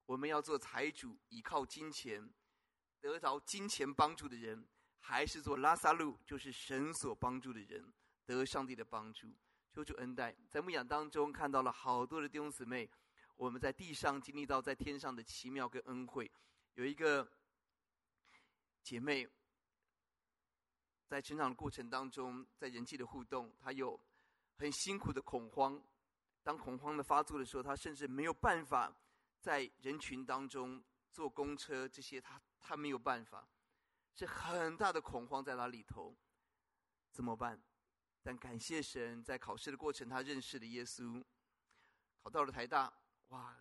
我们要做财主，依靠金钱，得着金钱帮助的人，还是做拉撒路，就是神所帮助的人，得上帝的帮助？求主恩待。在牧养当中看到了好多的弟兄姊妹。我们在地上经历到在天上的奇妙跟恩惠，有一个姐妹在成长的过程当中，在人际的互动，他有很辛苦的恐慌。当恐慌的发作的时候，他甚至没有办法在人群当中坐公车，这些他他没有办法，是很大的恐慌在她里头，怎么办？但感谢神，在考试的过程，他认识了耶稣，考到了台大。哇！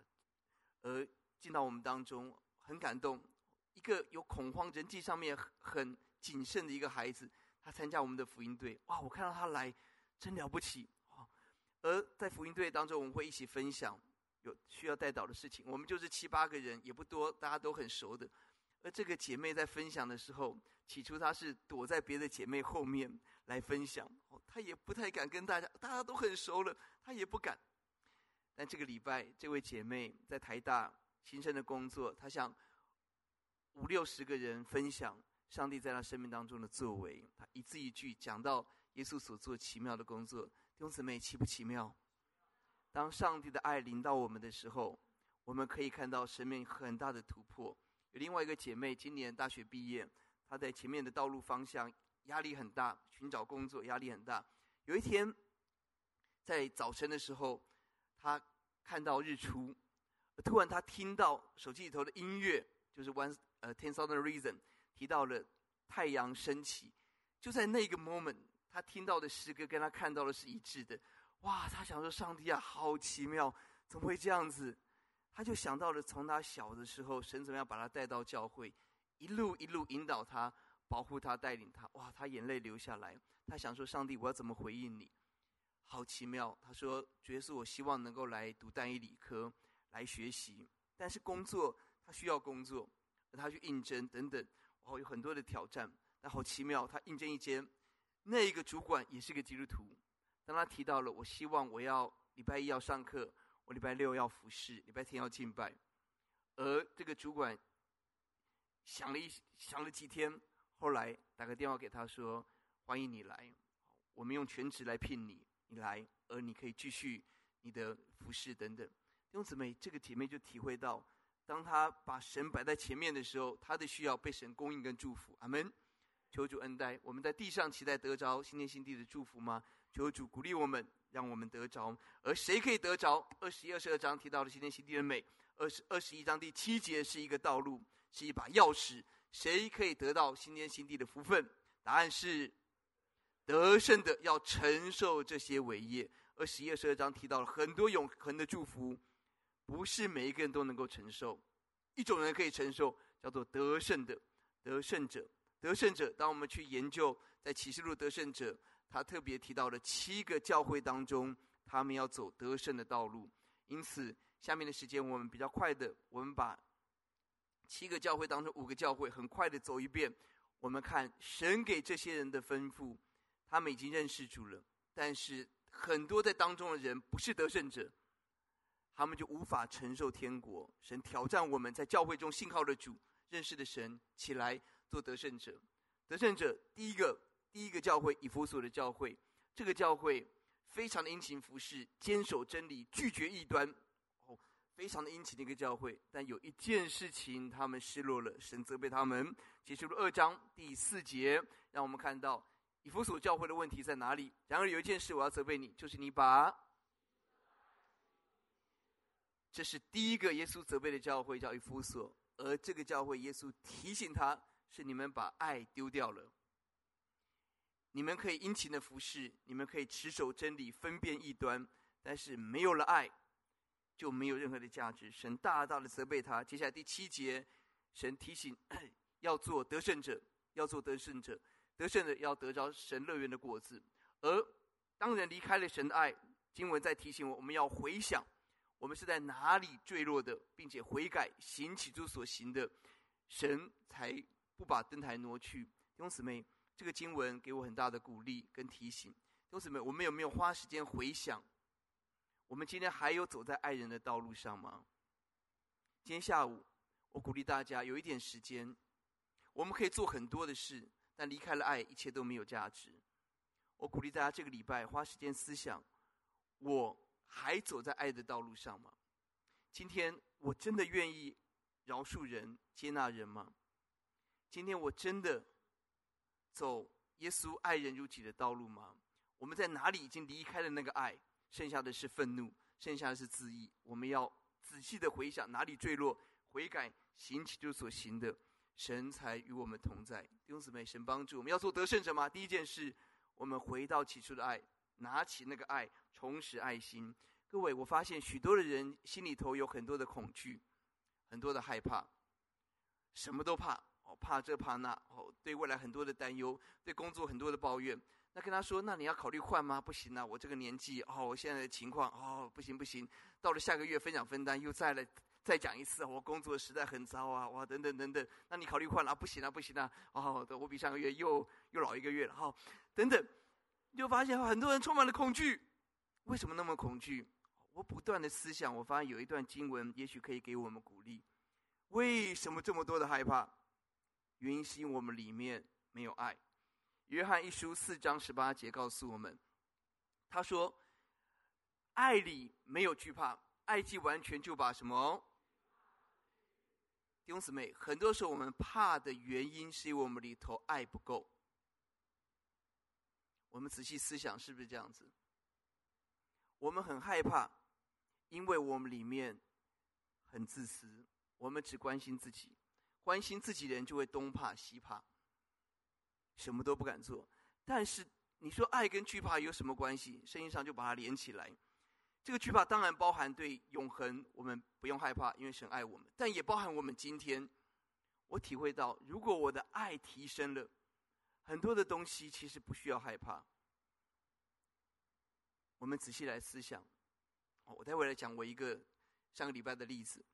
而进到我们当中，很感动。一个有恐慌、人际上面很谨慎的一个孩子，他参加我们的福音队。哇！我看到他来，真了不起。而在福音队当中，我们会一起分享有需要代祷的事情。我们就是七八个人，也不多，大家都很熟的。而这个姐妹在分享的时候，起初她是躲在别的姐妹后面来分享，她也不太敢跟大家，大家都很熟了，她也不敢。但这个礼拜，这位姐妹在台大新生的工作，她向五六十个人分享上帝在他生命当中的作为，他一字一句讲到耶稣所做奇妙的工作。弟兄姊妹，奇不奇妙？当上帝的爱临到我们的时候，我们可以看到生命很大的突破。有另外一个姐妹，今年大学毕业，她在前面的道路方向压力很大，寻找工作压力很大。有一天，在早晨的时候，她看到日出，突然她听到手机里头的音乐，就是 One 呃 Ten Thousand Reason 提到了太阳升起，就在那个 moment。他听到的诗歌跟他看到的是一致的，哇！他想说：“上帝啊，好奇妙，怎么会这样子？”他就想到了从他小的时候，神怎么样把他带到教会，一路一路引导他、保护他、带领他。哇！他眼泪流下来。他想说：“上帝，我要怎么回应你？好奇妙。”他说：“爵士，我希望能够来读单一理科来学习，但是工作他需要工作，他去应征等等，哦，有很多的挑战。但好奇妙，他应征一间。”那一个主管也是个基督徒，当他提到了，我希望我要礼拜一要上课，我礼拜六要服侍，礼拜天要敬拜，而这个主管想了一想了几天，后来打个电话给他说：“欢迎你来，我们用全职来聘你，你来，而你可以继续你的服侍等等。”弟兄姊妹，这个姐妹就体会到，当他把神摆在前面的时候，他的需要被神供应跟祝福。阿门。求主恩待，我们在地上期待得着新天新地的祝福吗？求主鼓励我们，让我们得着。而谁可以得着？二十一、二十二章提到的新天新地的美。二十二十一章第七节是一个道路，是一把钥匙。谁可以得到新天新地的福分？答案是得胜的要承受这些伟业。二十一、二十二章提到了很多永恒的祝福，不是每一个人都能够承受。一种人可以承受，叫做得胜的得胜者。得胜者，当我们去研究在启示录得胜者，他特别提到了七个教会当中，他们要走得胜的道路。因此，下面的时间我们比较快的，我们把七个教会当中五个教会很快的走一遍。我们看神给这些人的吩咐，他们已经认识主了，但是很多在当中的人不是得胜者，他们就无法承受天国。神挑战我们在教会中信靠的主、认识的神起来。做得胜者，得胜者第一个第一个教会以弗所的教会，这个教会非常的殷勤服侍，坚守真理，拒绝异端，哦，非常的殷勤的一个教会。但有一件事情，他们失落了，神责备他们。结束了二章第四节，让我们看到以弗所教会的问题在哪里。然而有一件事我要责备你，就是你把，这是第一个耶稣责备的教会，叫以弗所，而这个教会耶稣提醒他。是你们把爱丢掉了。你们可以殷勤的服侍，你们可以持守真理，分辨异端，但是没有了爱，就没有任何的价值。神大大的责备他。接下来第七节，神提醒 [COUGHS] 要做得胜者，要做得胜者，得胜者要得着神乐园的果子。而当人离开了神的爱，经文在提醒我，我们要回想，我们是在哪里坠落的，并且悔改，行起初所行的，神才。不把灯台挪去，弟兄姊妹，这个经文给我很大的鼓励跟提醒。弟兄姊妹，我们有没有花时间回想？我们今天还有走在爱人的道路上吗？今天下午，我鼓励大家有一点时间，我们可以做很多的事，但离开了爱，一切都没有价值。我鼓励大家这个礼拜花时间思想：我还走在爱的道路上吗？今天我真的愿意饶恕人、接纳人吗？今天我真的走耶稣爱人如己的道路吗？我们在哪里已经离开了那个爱，剩下的是愤怒，剩下的是自义。我们要仔细的回想哪里坠落，悔改，行起就所行的，神才与我们同在。弟兄姊妹，神帮助我们要做得胜者吗？第一件事，我们回到起初的爱，拿起那个爱，重拾爱心。各位，我发现许多的人心里头有很多的恐惧，很多的害怕，什么都怕。哦，怕这怕那，哦，对未来很多的担忧，对工作很多的抱怨。那跟他说，那你要考虑换吗？不行啊，我这个年纪哦，我现在的情况哦，不行不行。到了下个月分享分担又再来再讲一次，我工作实在很糟啊，哇等等等等。那你考虑换了？不行啊不行啊，哦，我比上个月又又老一个月了哈，等等。就发现很多人充满了恐惧，为什么那么恐惧？我不断的思想，我发现有一段经文也许可以给我们鼓励。为什么这么多的害怕？原因是因为我们里面没有爱。约翰一书四章十八节告诉我们，他说：“爱里没有惧怕，爱既完全，就把什么？”弟兄姊妹，很多时候我们怕的原因是因为我们里头爱不够。我们仔细思想，是不是这样子？我们很害怕，因为我们里面很自私，我们只关心自己，关心自己的人就会东怕西怕。什么都不敢做，但是你说爱跟惧怕有什么关系？圣经上就把它连起来。这个惧怕当然包含对永恒，我们不用害怕，因为神爱我们；但也包含我们今天。我体会到，如果我的爱提升了，很多的东西其实不需要害怕。我们仔细来思想。我待会来讲我一个上个礼拜的例子。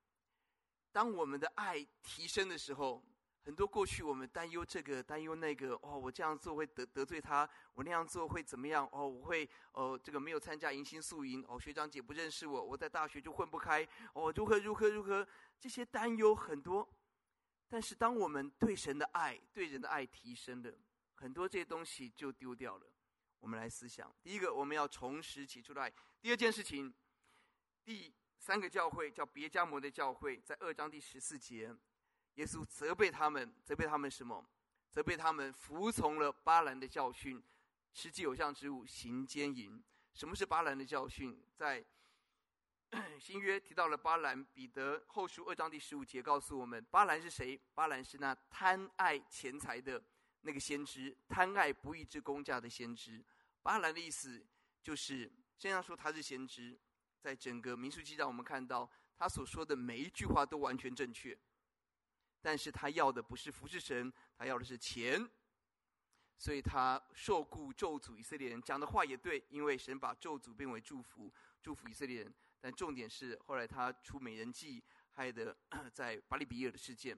当我们的爱提升的时候。很多过去我们担忧这个担忧那个哦，我这样做会得得罪他，我那样做会怎么样？哦，我会哦，这个没有参加迎新宿营哦，学长姐不认识我，我在大学就混不开哦，如何如何如何？这些担忧很多，但是当我们对神的爱、对人的爱提升了，很多这些东西就丢掉了。我们来思想，第一个，我们要重拾起初的爱；第二件事情，第三个教会叫别迦摩的教会，在二章第十四节。耶稣责备他们，责备他们什么？责备他们服从了巴兰的教训，吃祭偶像之物，行奸淫。什么是巴兰的教训？在 [CLEARS THROAT] 新约提到了巴兰，彼得后书二章第十五节告诉我们，巴兰是谁？巴兰是那贪爱钱财的那个先知，贪爱不义之工价的先知。巴兰的意思就是，这样说他是先知，在整个民数记上，我们看到他所说的每一句话都完全正确。但是他要的不是服侍神，他要的是钱，所以他受雇咒诅以色列人。讲的话也对，因为神把咒诅变为祝福，祝福以色列人。但重点是后来他出美人计，害得 [COUGHS] 在巴力比珥的事件。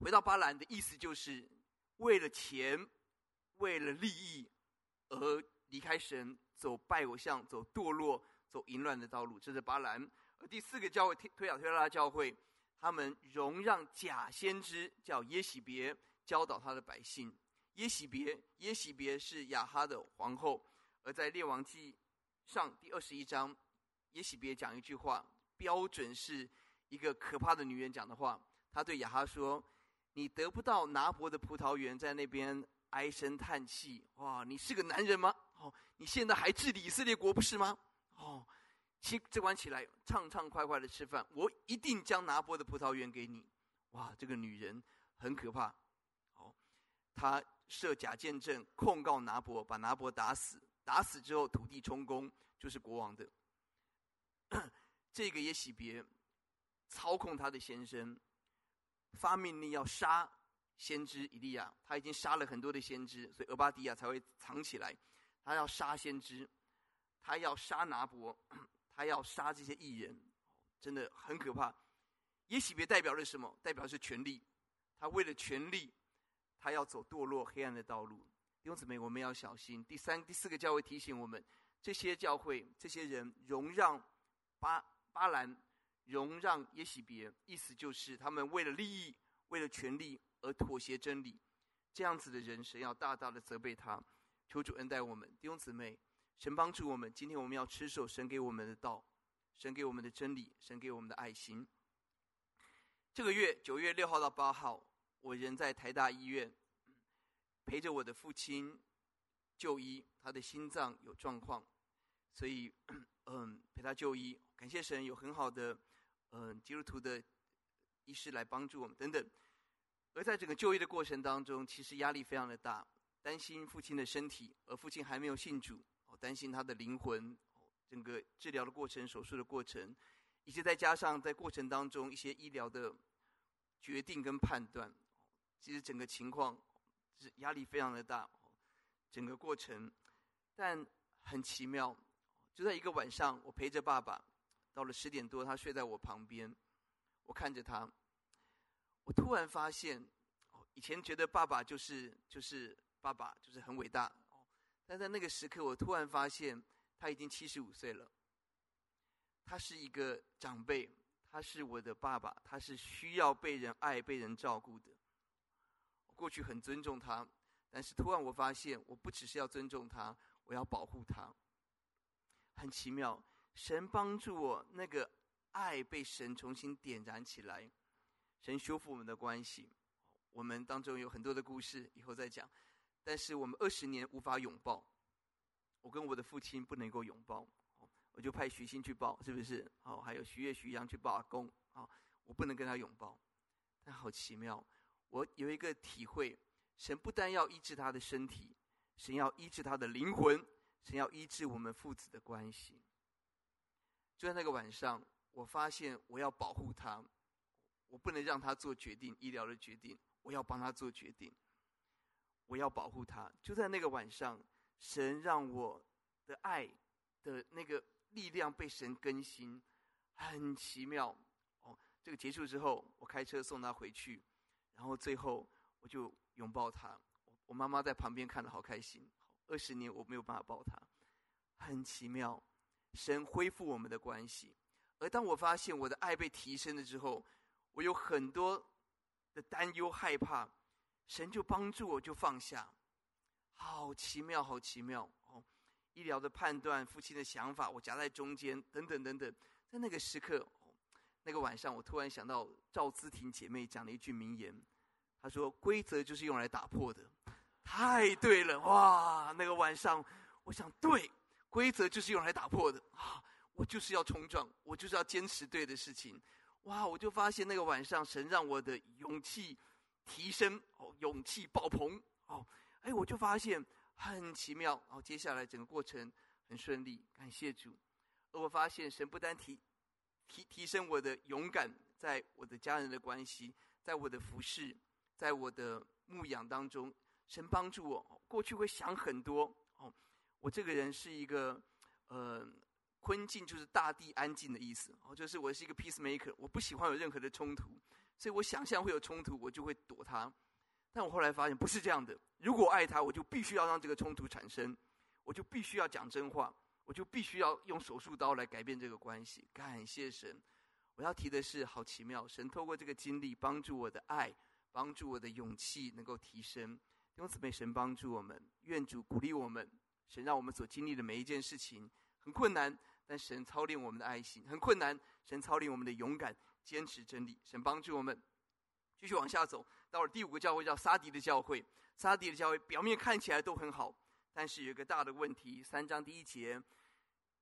回到巴兰的意思就是为了钱，为了利益而离开神，走拜偶像，走堕落，走淫乱的道路。这是巴兰。而第四个教会推亚推拉教会。他们容让假先知叫耶洗别教导他的百姓。耶洗别，耶洗别是亚哈的皇后，而在列王记上第二十一章，耶洗别讲一句话，标准是一个可怕的女人讲的话。她对亚哈说：“你得不到拿伯的葡萄园，在那边唉声叹气。哇，你是个男人吗？哦，你现在还治理以色列国不是吗？哦。”起这晚起来，畅畅快快的吃饭。我一定将拿伯的葡萄园给你。哇，这个女人很可怕。哦，她设假见证控告拿伯，把拿伯打死。打死之后，土地充公，就是国王的。[COUGHS] 这个耶洗别操控他的先生，发命令要杀先知以利亚。他已经杀了很多的先知，所以俄巴底亚才会藏起来。他要杀先知，他要杀拿伯。[CLEARS THROAT] 他要杀这些义人，真的很可怕。耶洗别代表了什么？代表是权力。他为了权力，他要走堕落黑暗的道路。弟兄姊妹，我们要小心。第三、第四个教会提醒我们：这些教会、这些人容让巴巴兰，容让耶洗别，意思就是他们为了利益、为了权力而妥协真理。这样子的人，神要大大的责备他。求主恩待我们，弟兄姊妹。神帮助我们，今天我们要持守神给我们的道，神给我们的真理，神给我们的爱心。这个月九月六号到八号，我人在台大医院，陪着我的父亲就医，他的心脏有状况，所以嗯陪他就医。感谢神有很好的嗯基督徒的医师来帮助我们等等。而在整个就医的过程当中，其实压力非常的大，担心父亲的身体，而父亲还没有信主。哦担心他的灵魂，整个治疗的过程、手术的过程，以及再加上在过程当中一些医疗的决定跟判断，其实整个情况是压力非常的大。整个过程，但很奇妙，就在一个晚上，我陪着爸爸，到了十点多，他睡在我旁边，我看着他，我突然发现，以前觉得爸爸就是就是爸爸，就是很伟大，但在那个时刻，我突然发现他已经七十五岁了，他是一个长辈，他是我的爸爸，他是需要被人爱、被人照顾的。过去很尊重他，但是突然我发现，我不只是要尊重他，我要保护他。很奇妙，神帮助我，那个爱被神重新点燃起来，神修复我们的关系。我们当中有很多的故事，以后再讲。但是我们二十年无法拥抱，我跟我的父亲不能够拥抱，我就派徐新去抱，是不是？哦，还有徐月、徐阳去抱阿公，啊，我不能跟他拥抱，但好奇妙。我有一个体会，神不但要医治他的身体，神要医治他的灵魂，神要医治我们父子的关系。就在那个晚上，我发现我要保护他，我不能让他做决定，医疗的决定，我要帮他做决定，我要保护他。就在那个晚上，神让我的爱的那个力量被神更新，很奇妙。哦，这个结束之后，我开车送他回去。然后最后，我就拥抱他。我妈妈在旁边看的好开心。二十年我没有办法抱他，很奇妙。神恢复我们的关系，而当我发现我的爱被提升了之后，我有很多的担忧害怕，神就帮助我就放下。好奇妙，好奇妙哦！医疗的判断，父亲的想法，我夹在中间，等等等等。在那个时刻，那个晚上，我突然想到赵姿婷姐妹讲了一句名言。她说：“规则就是用来打破的，太对了哇！那个晚上，我想对，规则就是用来打破的啊！我就是要冲撞，我就是要坚持对的事情。哇！我就发现那个晚上，神让我的勇气提升哦，勇气爆棚哦！哎，我就发现很奇妙。然后接下来整个过程很顺利，感谢主。而我发现神不单提提提升我的勇敢，在我的家人的关系，在我的服侍。在我的牧养当中，神帮助我。过去会想很多，我这个人是一个呃，坤静就是大地安静的意思哦，就是我是一个 peacemaker，我不喜欢有任何的冲突，所以我想象会有冲突，我就会躲他。但我后来发现不是这样的，如果爱他，我就必须要让这个冲突产生，我就必须要讲真话，我就必须要用手术刀来改变这个关系。感谢神，我要提的是，好奇妙，神透过这个经历帮助我的爱。帮助我的勇气能够提升，弟兄姊妹，神帮助我们，愿主鼓励我们，神让我们所经历的每一件事情很困难，但神操练我们的爱心很困难，神操练我们的勇敢，坚持真理。神帮助我们继续往下走，到了第五个教会叫撒狄的教会。撒狄的教会表面看起来都很好，但是有一个大的问题。三章第一节，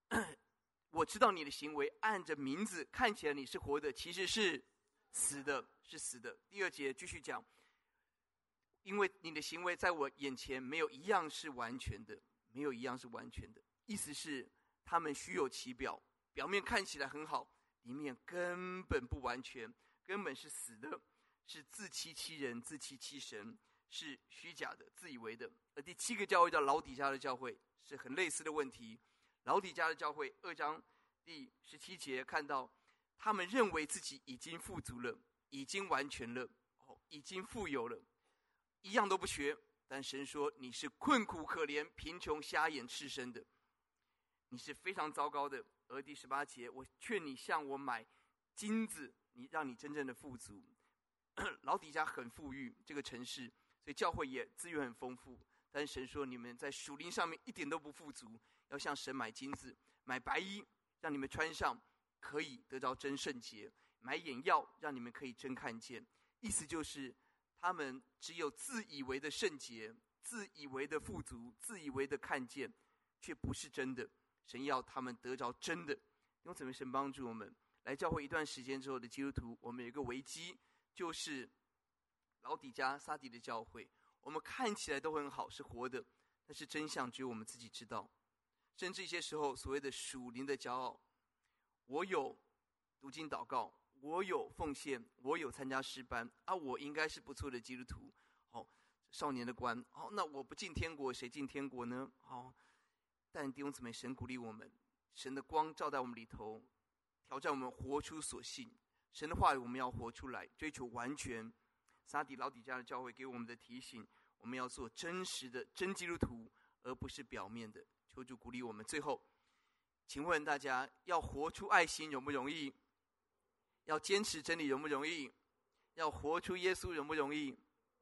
[COUGHS] 我知道你的行为，按着名字看起来你是活的，其实是。死的是死的。第二节继续讲，因为你的行为在我眼前没有一样是完全的，没有一样是完全的。意思是他们虚有其表，表面看起来很好，里面根本不完全，根本是死的，是自欺欺人、自欺欺神，是虚假的、自以为的。而第七个教会叫老底嘉的教会，是很类似的问题。老底嘉的教会二章第十七节看到。他们认为自己已经富足了，已经完全了，哦，已经富有了，一样都不缺。但神说你是困苦可怜、贫穷、瞎眼、赤身的，你是非常糟糕的。而第十八节，我劝你向我买金子，你让你真正的富足。[COUGHS] 老底嘉很富裕，这个城市，所以教会也资源很丰富。但神说你们在属灵上面一点都不富足，要向神买金子、买白衣，让你们穿上。可以得着真圣洁，买眼药让你们可以真看见。意思就是，他们只有自以为的圣洁，自以为的富足，自以为的看见，却不是真的。神要他们得着真的。用怎么神帮助我们？来教会一段时间之后的基督徒，我们有一个危机，就是老底加撒底的教会，我们看起来都很好，是活的，但是真相只有我们自己知道。甚至一些时候，所谓的属灵的骄傲。我有读经祷告，我有奉献，我有参加诗班啊，我应该是不错的基督徒。好，少年的官。好，那我不进天国，谁进天国呢？好，但弟兄姊妹，神鼓励我们，神的光照在我们里头，挑战我们活出所信。神的话语我们要活出来，追求完全。撒底老底家的教会给我们的提醒，我们要做真实的真基督徒，而不是表面的。求主鼓励我们。最后，请问大家，要活出爱心容不容易？要坚持真理容不容易？要活出耶稣容不容易？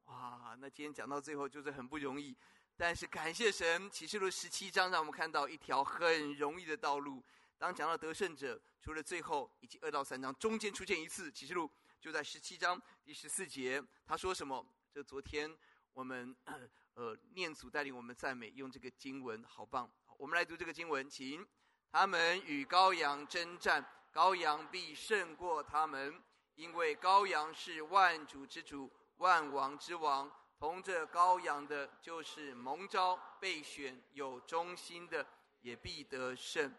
哇，那今天讲到最后就是很不容易。但是感谢神，启示录十七章让我们看到一条很容易的道路。当讲到得胜者，除了最后以及二到三章中间出现一次，启示录就在十七章第十四节，他说什么？这昨天我们 [CLEARS THROAT] 呃念祖带领我们赞美，用这个经文好棒。我们来读这个经文，请他们与羔羊征战，羔羊必胜过他们，因为羔羊是万主之主，万王之王。同着羔羊的，就是蒙召备选有忠心的，也必得胜。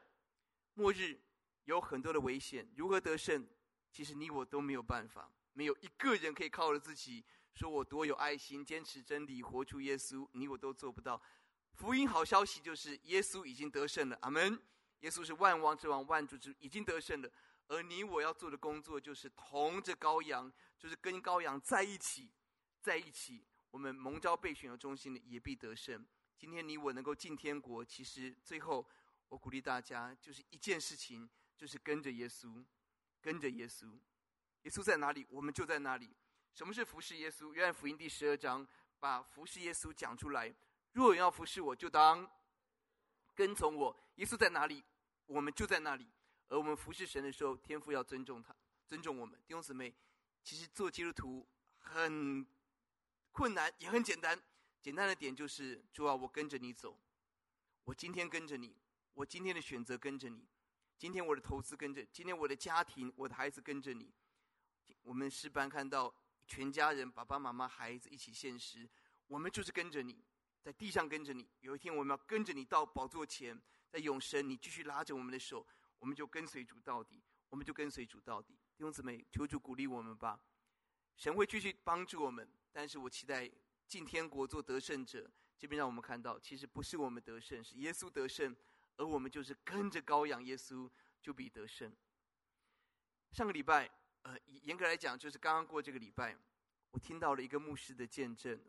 末日有很多的危险，如何得胜？其实你我都没有办法，没有一个人可以靠着自己说我多有爱心，坚持真理，活出耶稣，你我都做不到。福音好消息就是耶稣已经得胜了，阿门。耶稣是万王之王，万主之，已经得胜了。而你我要做的工作就是同着羔羊，就是跟羔羊在一起，在一起。我们蒙召被选的忠心的，也必得胜。今天你我能够进天国，其实最后。我鼓励大家，就是一件事情，就是跟着耶稣，跟着耶稣。耶稣在哪里，我们就在哪里。什么是服侍耶稣？约翰福音第十二章把服侍耶稣讲出来。若有要服侍我，就当跟从我。耶稣在哪里，我们就在哪里。而我们服侍神的时候，天父要尊重他，尊重我们。弟兄姊妹，其实做基督徒很困难，也很简单。简单的点就是：主啊，我跟着你走。我今天跟着你。我今天的选择跟着你，今天我的投资跟着，今天我的家庭，我的孩子跟着你。我们诗班看到全家人，爸爸妈妈、孩子一起献诗，我们就是跟着你，在地上跟着你。有一天我们要跟着你到宝座前，在永生，你继续拉着我们的手，我们就跟随主到底，我们就跟随主到底。弟兄姊妹，求主鼓励我们吧。神会继续帮助我们，但是我期待进天国做得胜者。这边让我们看到，其实不是我们得胜，是耶稣得胜。而我们就是跟着羔羊耶稣，就必得胜。上个礼拜，呃，严格来讲，就是刚刚过这个礼拜，我听到了一个牧师的见证。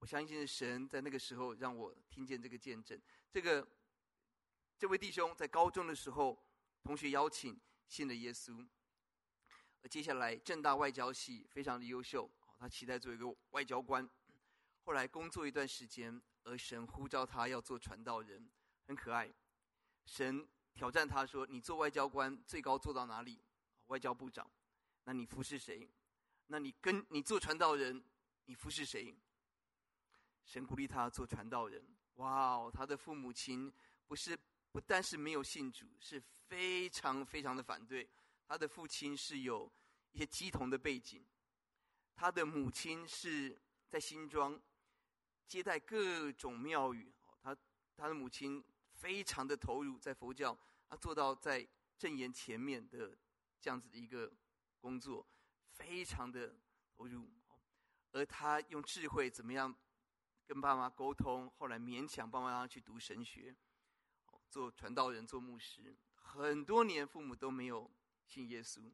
我相信是神在那个时候让我听见这个见证。这个这位弟兄在高中的时候，同学邀请信了耶稣。而接下来政大外交系非常的优秀，他期待做一个外交官。后来工作一段时间，而神呼召他要做传道人，很可爱。神挑战他说：“你做外交官，最高做到哪里？外交部长。那你服侍谁？那你跟你做传道人，你服侍谁？”神鼓励他做传道人。哇哦，他的父母亲不是不单是没有信主，是非常非常的反对。他的父亲是有一些乩童的背景，他的母亲是在新庄接待各种庙宇。他他的母亲。非常的投入在佛教，他做到在证言前面的这样子的一个工作，非常的投入。而他用智慧怎么样跟爸妈沟通，后来勉强爸妈让他去读神学，做传道人，做牧师。很多年父母都没有信耶稣。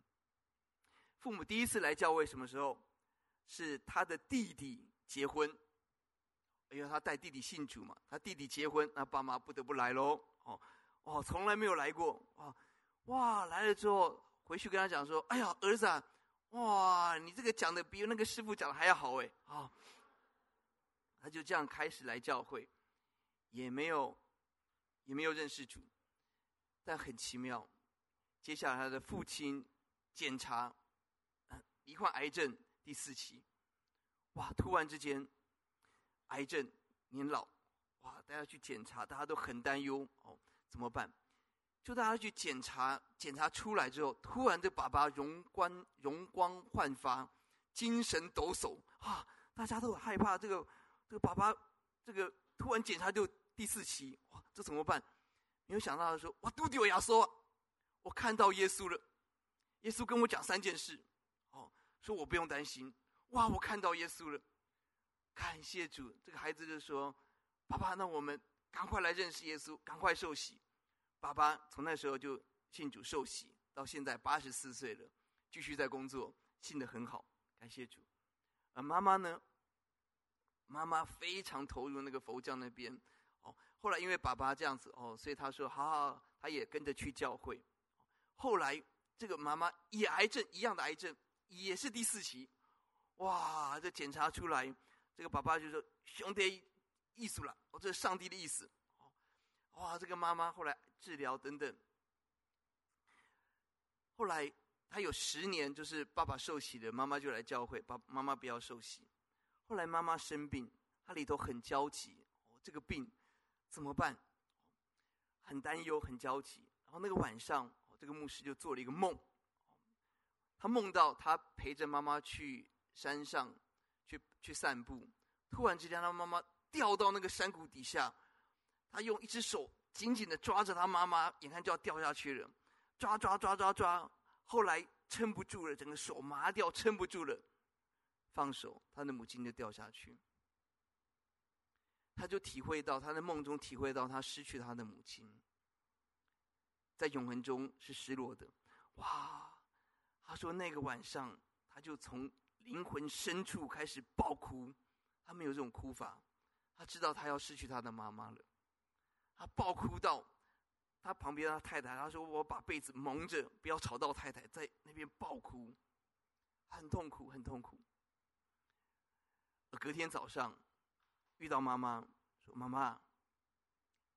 父母第一次来教会什么时候？是他的弟弟结婚。因为他带弟弟信主嘛，他弟弟结婚，那爸妈不得不来喽。哦，哦，从来没有来过。哇，哇，来了之后回去跟他讲说：“哎呀，儿子啊，哇，你这个讲的比那个师傅讲的还要好哎。”啊，他就这样开始来教会，也没有，也没有认识主，但很奇妙，接下来他的父亲检查，罹患癌症第四期，哇，突然之间。癌症年老，哇！大家去检查，大家都很担忧哦，怎么办？就大家去检查，检查出来之后，突然这爸爸容光容光焕发，精神抖擞啊！大家都很害怕，这个这个爸爸这个突然检查就第四期，哇！这怎么办？没有想到他说：“哇，都丢牙说，我看到耶稣了，耶稣跟我讲三件事，哦，说我不用担心，哇！我看到耶稣了。”感谢主，这个孩子就说：“爸爸，那我们赶快来认识耶稣，赶快受洗。”爸爸从那时候就信主受洗，到现在八十四岁了，继续在工作，信得很好，感谢主。而妈妈呢？妈妈非常投入那个佛教那边。哦，后来因为爸爸这样子哦，所以他说：“好好，他也跟着去教会。”后来这个妈妈也癌症一样的癌症，也是第四期。哇，这检查出来。这个爸爸就说：“兄弟，意思了，哦，这是上帝的意思。”哇，这个妈妈后来治疗等等，后来他有十年就是爸爸受洗的，妈妈就来教会，爸妈妈不要受洗。后来妈妈生病，他里头很焦急，哦，这个病怎么办？很担忧，很焦急。然后那个晚上，这个牧师就做了一个梦，他梦到他陪着妈妈去山上。去去散步，突然之间，他妈妈掉到那个山谷底下，他用一只手紧紧的抓着他妈妈，眼看就要掉下去了，抓抓抓抓抓，后来撑不住了，整个手麻掉，撑不住了，放手，他的母亲就掉下去。他就体会到，他在梦中体会到他失去他的母亲，在永恒中是失落的。哇，他说那个晚上，他就从。灵魂深处开始爆哭，他没有这种哭法，他知道他要失去他的妈妈了，他爆哭到他旁边他太太，他说：“我把被子蒙着，不要吵到太太，在那边爆哭，很痛苦，很痛苦。”隔天早上遇到妈妈，说：“妈妈，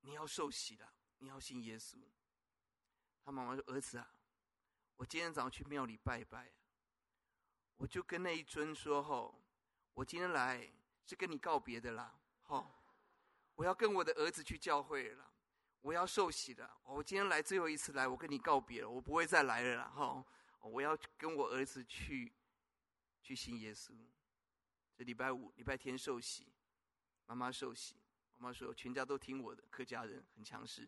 你要受洗了，你要信耶稣。”他妈妈说：“儿子啊，我今天早上去庙里拜拜。”我就跟那一尊说：“吼，我今天来是跟你告别的啦，吼，我要跟我的儿子去教会了，我要受洗了。我今天来最后一次来，我跟你告别了，我不会再来了啦，吼，我要跟我儿子去去信耶稣。这礼拜五、礼拜天受洗，妈妈受洗，妈妈说全家都听我的，客家人很强势。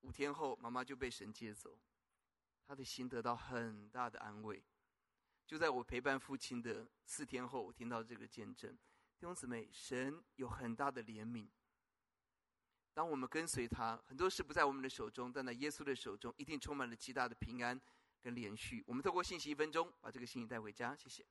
五天后，妈妈就被神接走，他的心得到很大的安慰。”就在我陪伴父亲的四天后，我听到这个见证。弟兄姊妹，神有很大的怜悯。当我们跟随他，很多事不在我们的手中，但在耶稣的手中，一定充满了极大的平安跟连续。我们透过信息一分钟，把这个信息带回家。谢谢。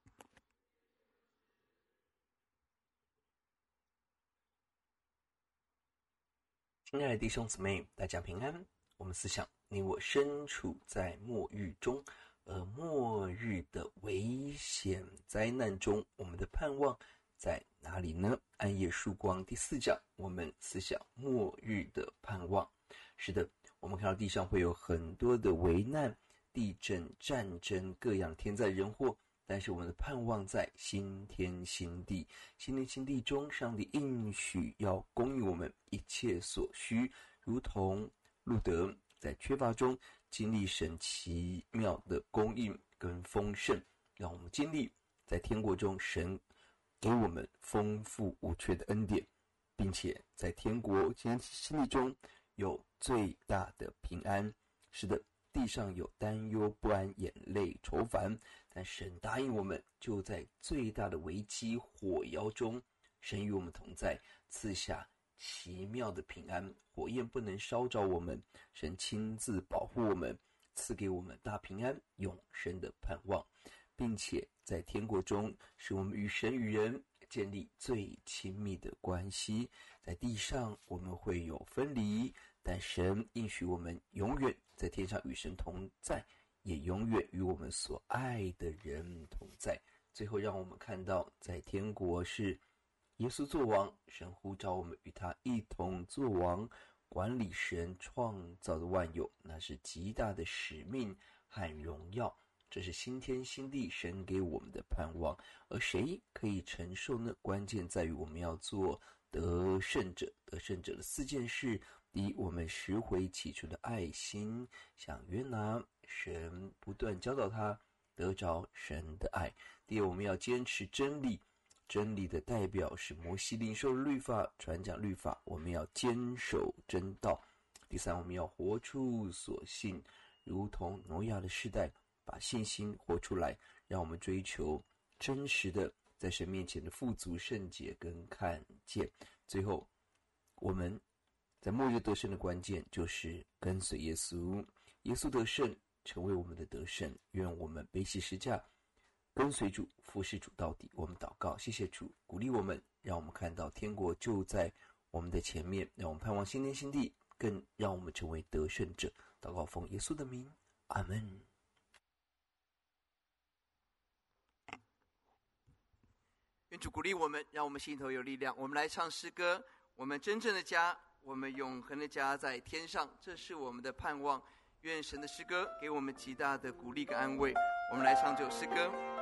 亲爱的弟兄姊妹，大家平安。我们思想，你我身处在末日中。而末日的危险灾难中，我们的盼望在哪里呢？暗夜曙光第四讲，我们思想末日的盼望。是的，我们看到地上会有很多的危难、地震、战争、各样天灾人祸，但是我们的盼望在新天新地。新天新地中，上帝应许要供应我们一切所需，如同路德在缺乏中。经历神奇妙的供应跟丰盛，让我们经历在天国中神给我们丰富无缺的恩典，并且在天国今天心里中有最大的平安。是的，地上有担忧不安、眼泪愁烦，但神答应我们，就在最大的危机火窑中，神与我们同在，赐下。奇妙的平安，火焰不能烧着我们，神亲自保护我们，赐给我们大平安、永生的盼望，并且在天国中，使我们与神与人建立最亲密的关系。在地上我们会有分离，但神应许我们永远在天上与神同在，也永远与我们所爱的人同在。最后，让我们看到，在天国是。耶稣作王，神呼召我们与他一同作王，管理神创造的万有，那是极大的使命和荣耀。这是新天新地神给我们的盼望，而谁可以承受呢？关键在于我们要做得胜者。得胜者的四件事：第一，我们拾回起初的爱心，向约拿，神不断教导他得着神的爱；第二，我们要坚持真理。真理的代表是摩西领受律法，传讲律法。我们要坚守真道。第三，我们要活出所信，如同挪亚的世代，把信心活出来。让我们追求真实的在神面前的富足、圣洁跟看见。最后，我们在末日得胜的关键就是跟随耶稣，耶稣得胜成为我们的得胜。愿我们背起十架，跟随主，服侍主到底。我们祷告，谢谢主鼓励我们，让我们看到天国就在我们的前面，让我们盼望新天新地，更让我们成为得胜者。祷告奉耶稣的名，阿门。愿主鼓励我们，让我们心头有力量。我们来唱诗歌。我们真正的家，我们永恒的家在天上，这是我们的盼望。愿神的诗歌给我们极大的鼓励跟安慰。我们来唱这首诗歌。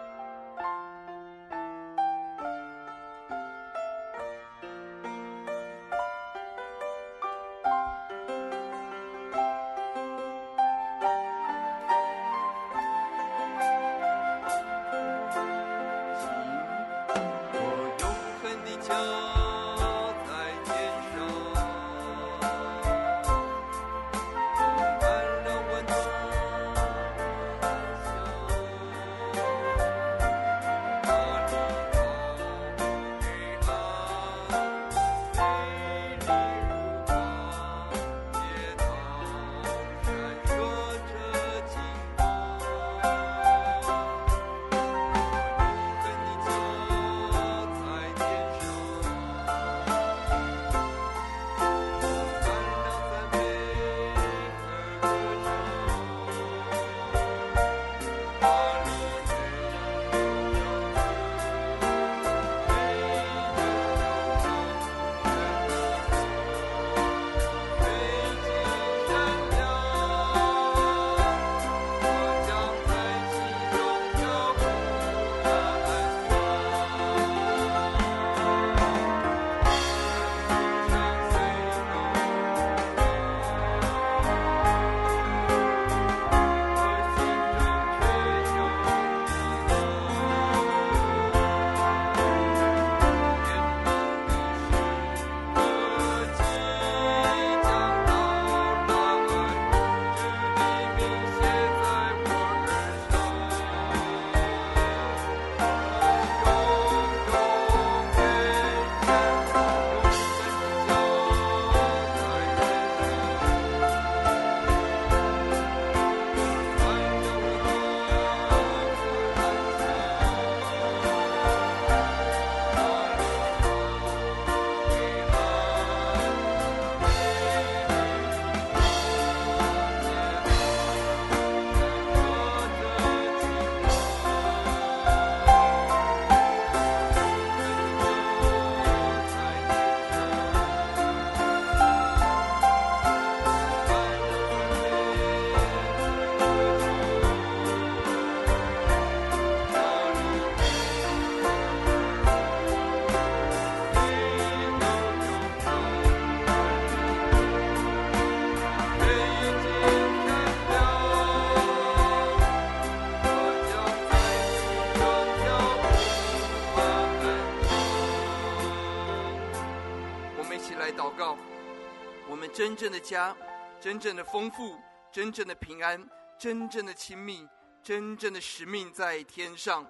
真正的家，真正的丰富，真正的平安，真正的亲密，真正的使命在天上，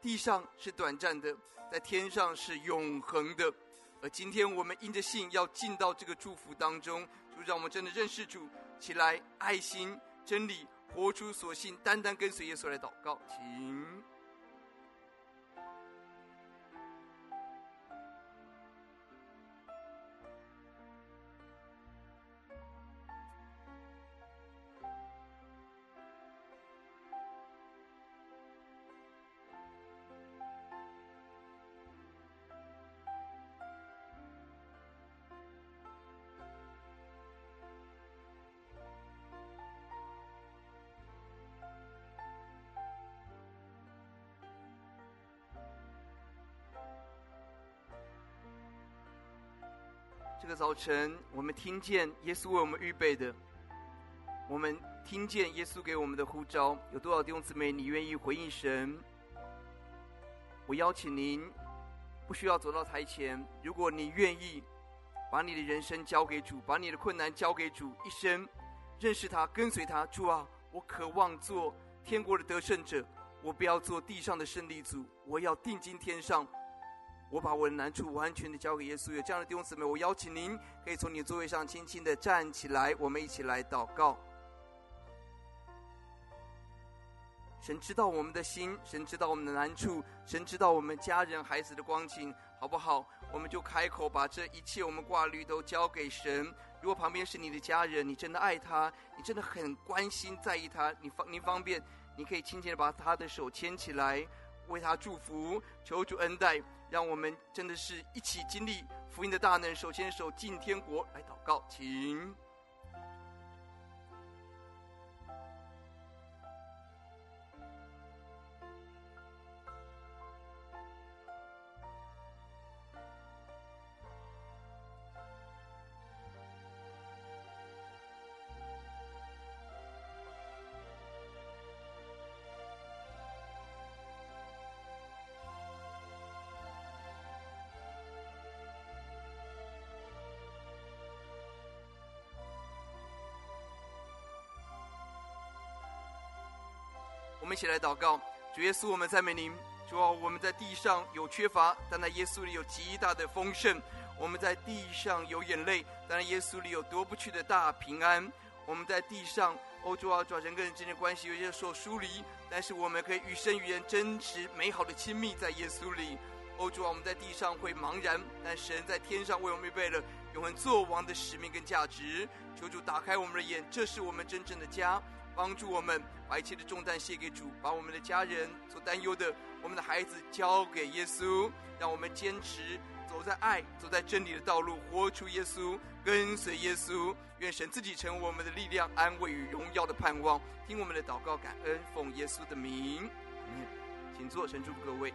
地上是短暂的，在天上是永恒的。而今天我们因着信要进到这个祝福当中，就让我们真的认识主，起来爱心真理，活出所信，单单跟随耶稣来祷告，请。这个早晨，我们听见耶稣为我们预备的，我们听见耶稣给我们的呼召。有多少弟兄姊妹，你愿意回应神？我邀请您，不需要走到台前。如果你愿意，把你的人生交给主，把你的困难交给主，一生认识他，跟随他。主啊，我渴望做天国的得胜者，我不要做地上的胜利组，我要定睛天上。我把我的难处完全的交给耶稣。有这样的弟兄姊妹，我邀请您可以从你座位上轻轻的站起来，我们一起来祷告。神知道我们的心，神知道我们的难处，神知道我们家人孩子的光景，好不好？我们就开口把这一切我们挂虑都交给神。如果旁边是你的家人，你真的爱他，你真的很关心在意他，你方您方便，你可以轻轻的把他的手牵起来，为他祝福，求主恩待。让我们真的是一起经历福音的大能，手牵手进天国。来祷告，请。一起来祷告，主耶稣，我们赞美您。主啊，我们在地上有缺乏，但在耶稣里有极大的丰盛。我们在地上有眼泪，但在耶稣里有夺不去的大平安。我们在地上，欧洲啊，主人跟人之间的关系有些受疏离，但是我们可以与神与人真实美好的亲密在耶稣里。欧洲啊，我们在地上会茫然，但神在天上为我们预备了永恒作王的使命跟价值。求主打开我们的眼，这是我们真正的家。帮助我们把一切的重担卸给主，把我们的家人所担忧的，我们的孩子交给耶稣，让我们坚持走在爱、走在真理的道路，活出耶稣，跟随耶稣。愿神自己成为我们的力量、安慰与荣耀的盼望。听我们的祷告，感恩，奉耶稣的名，请坐，神祝福各位。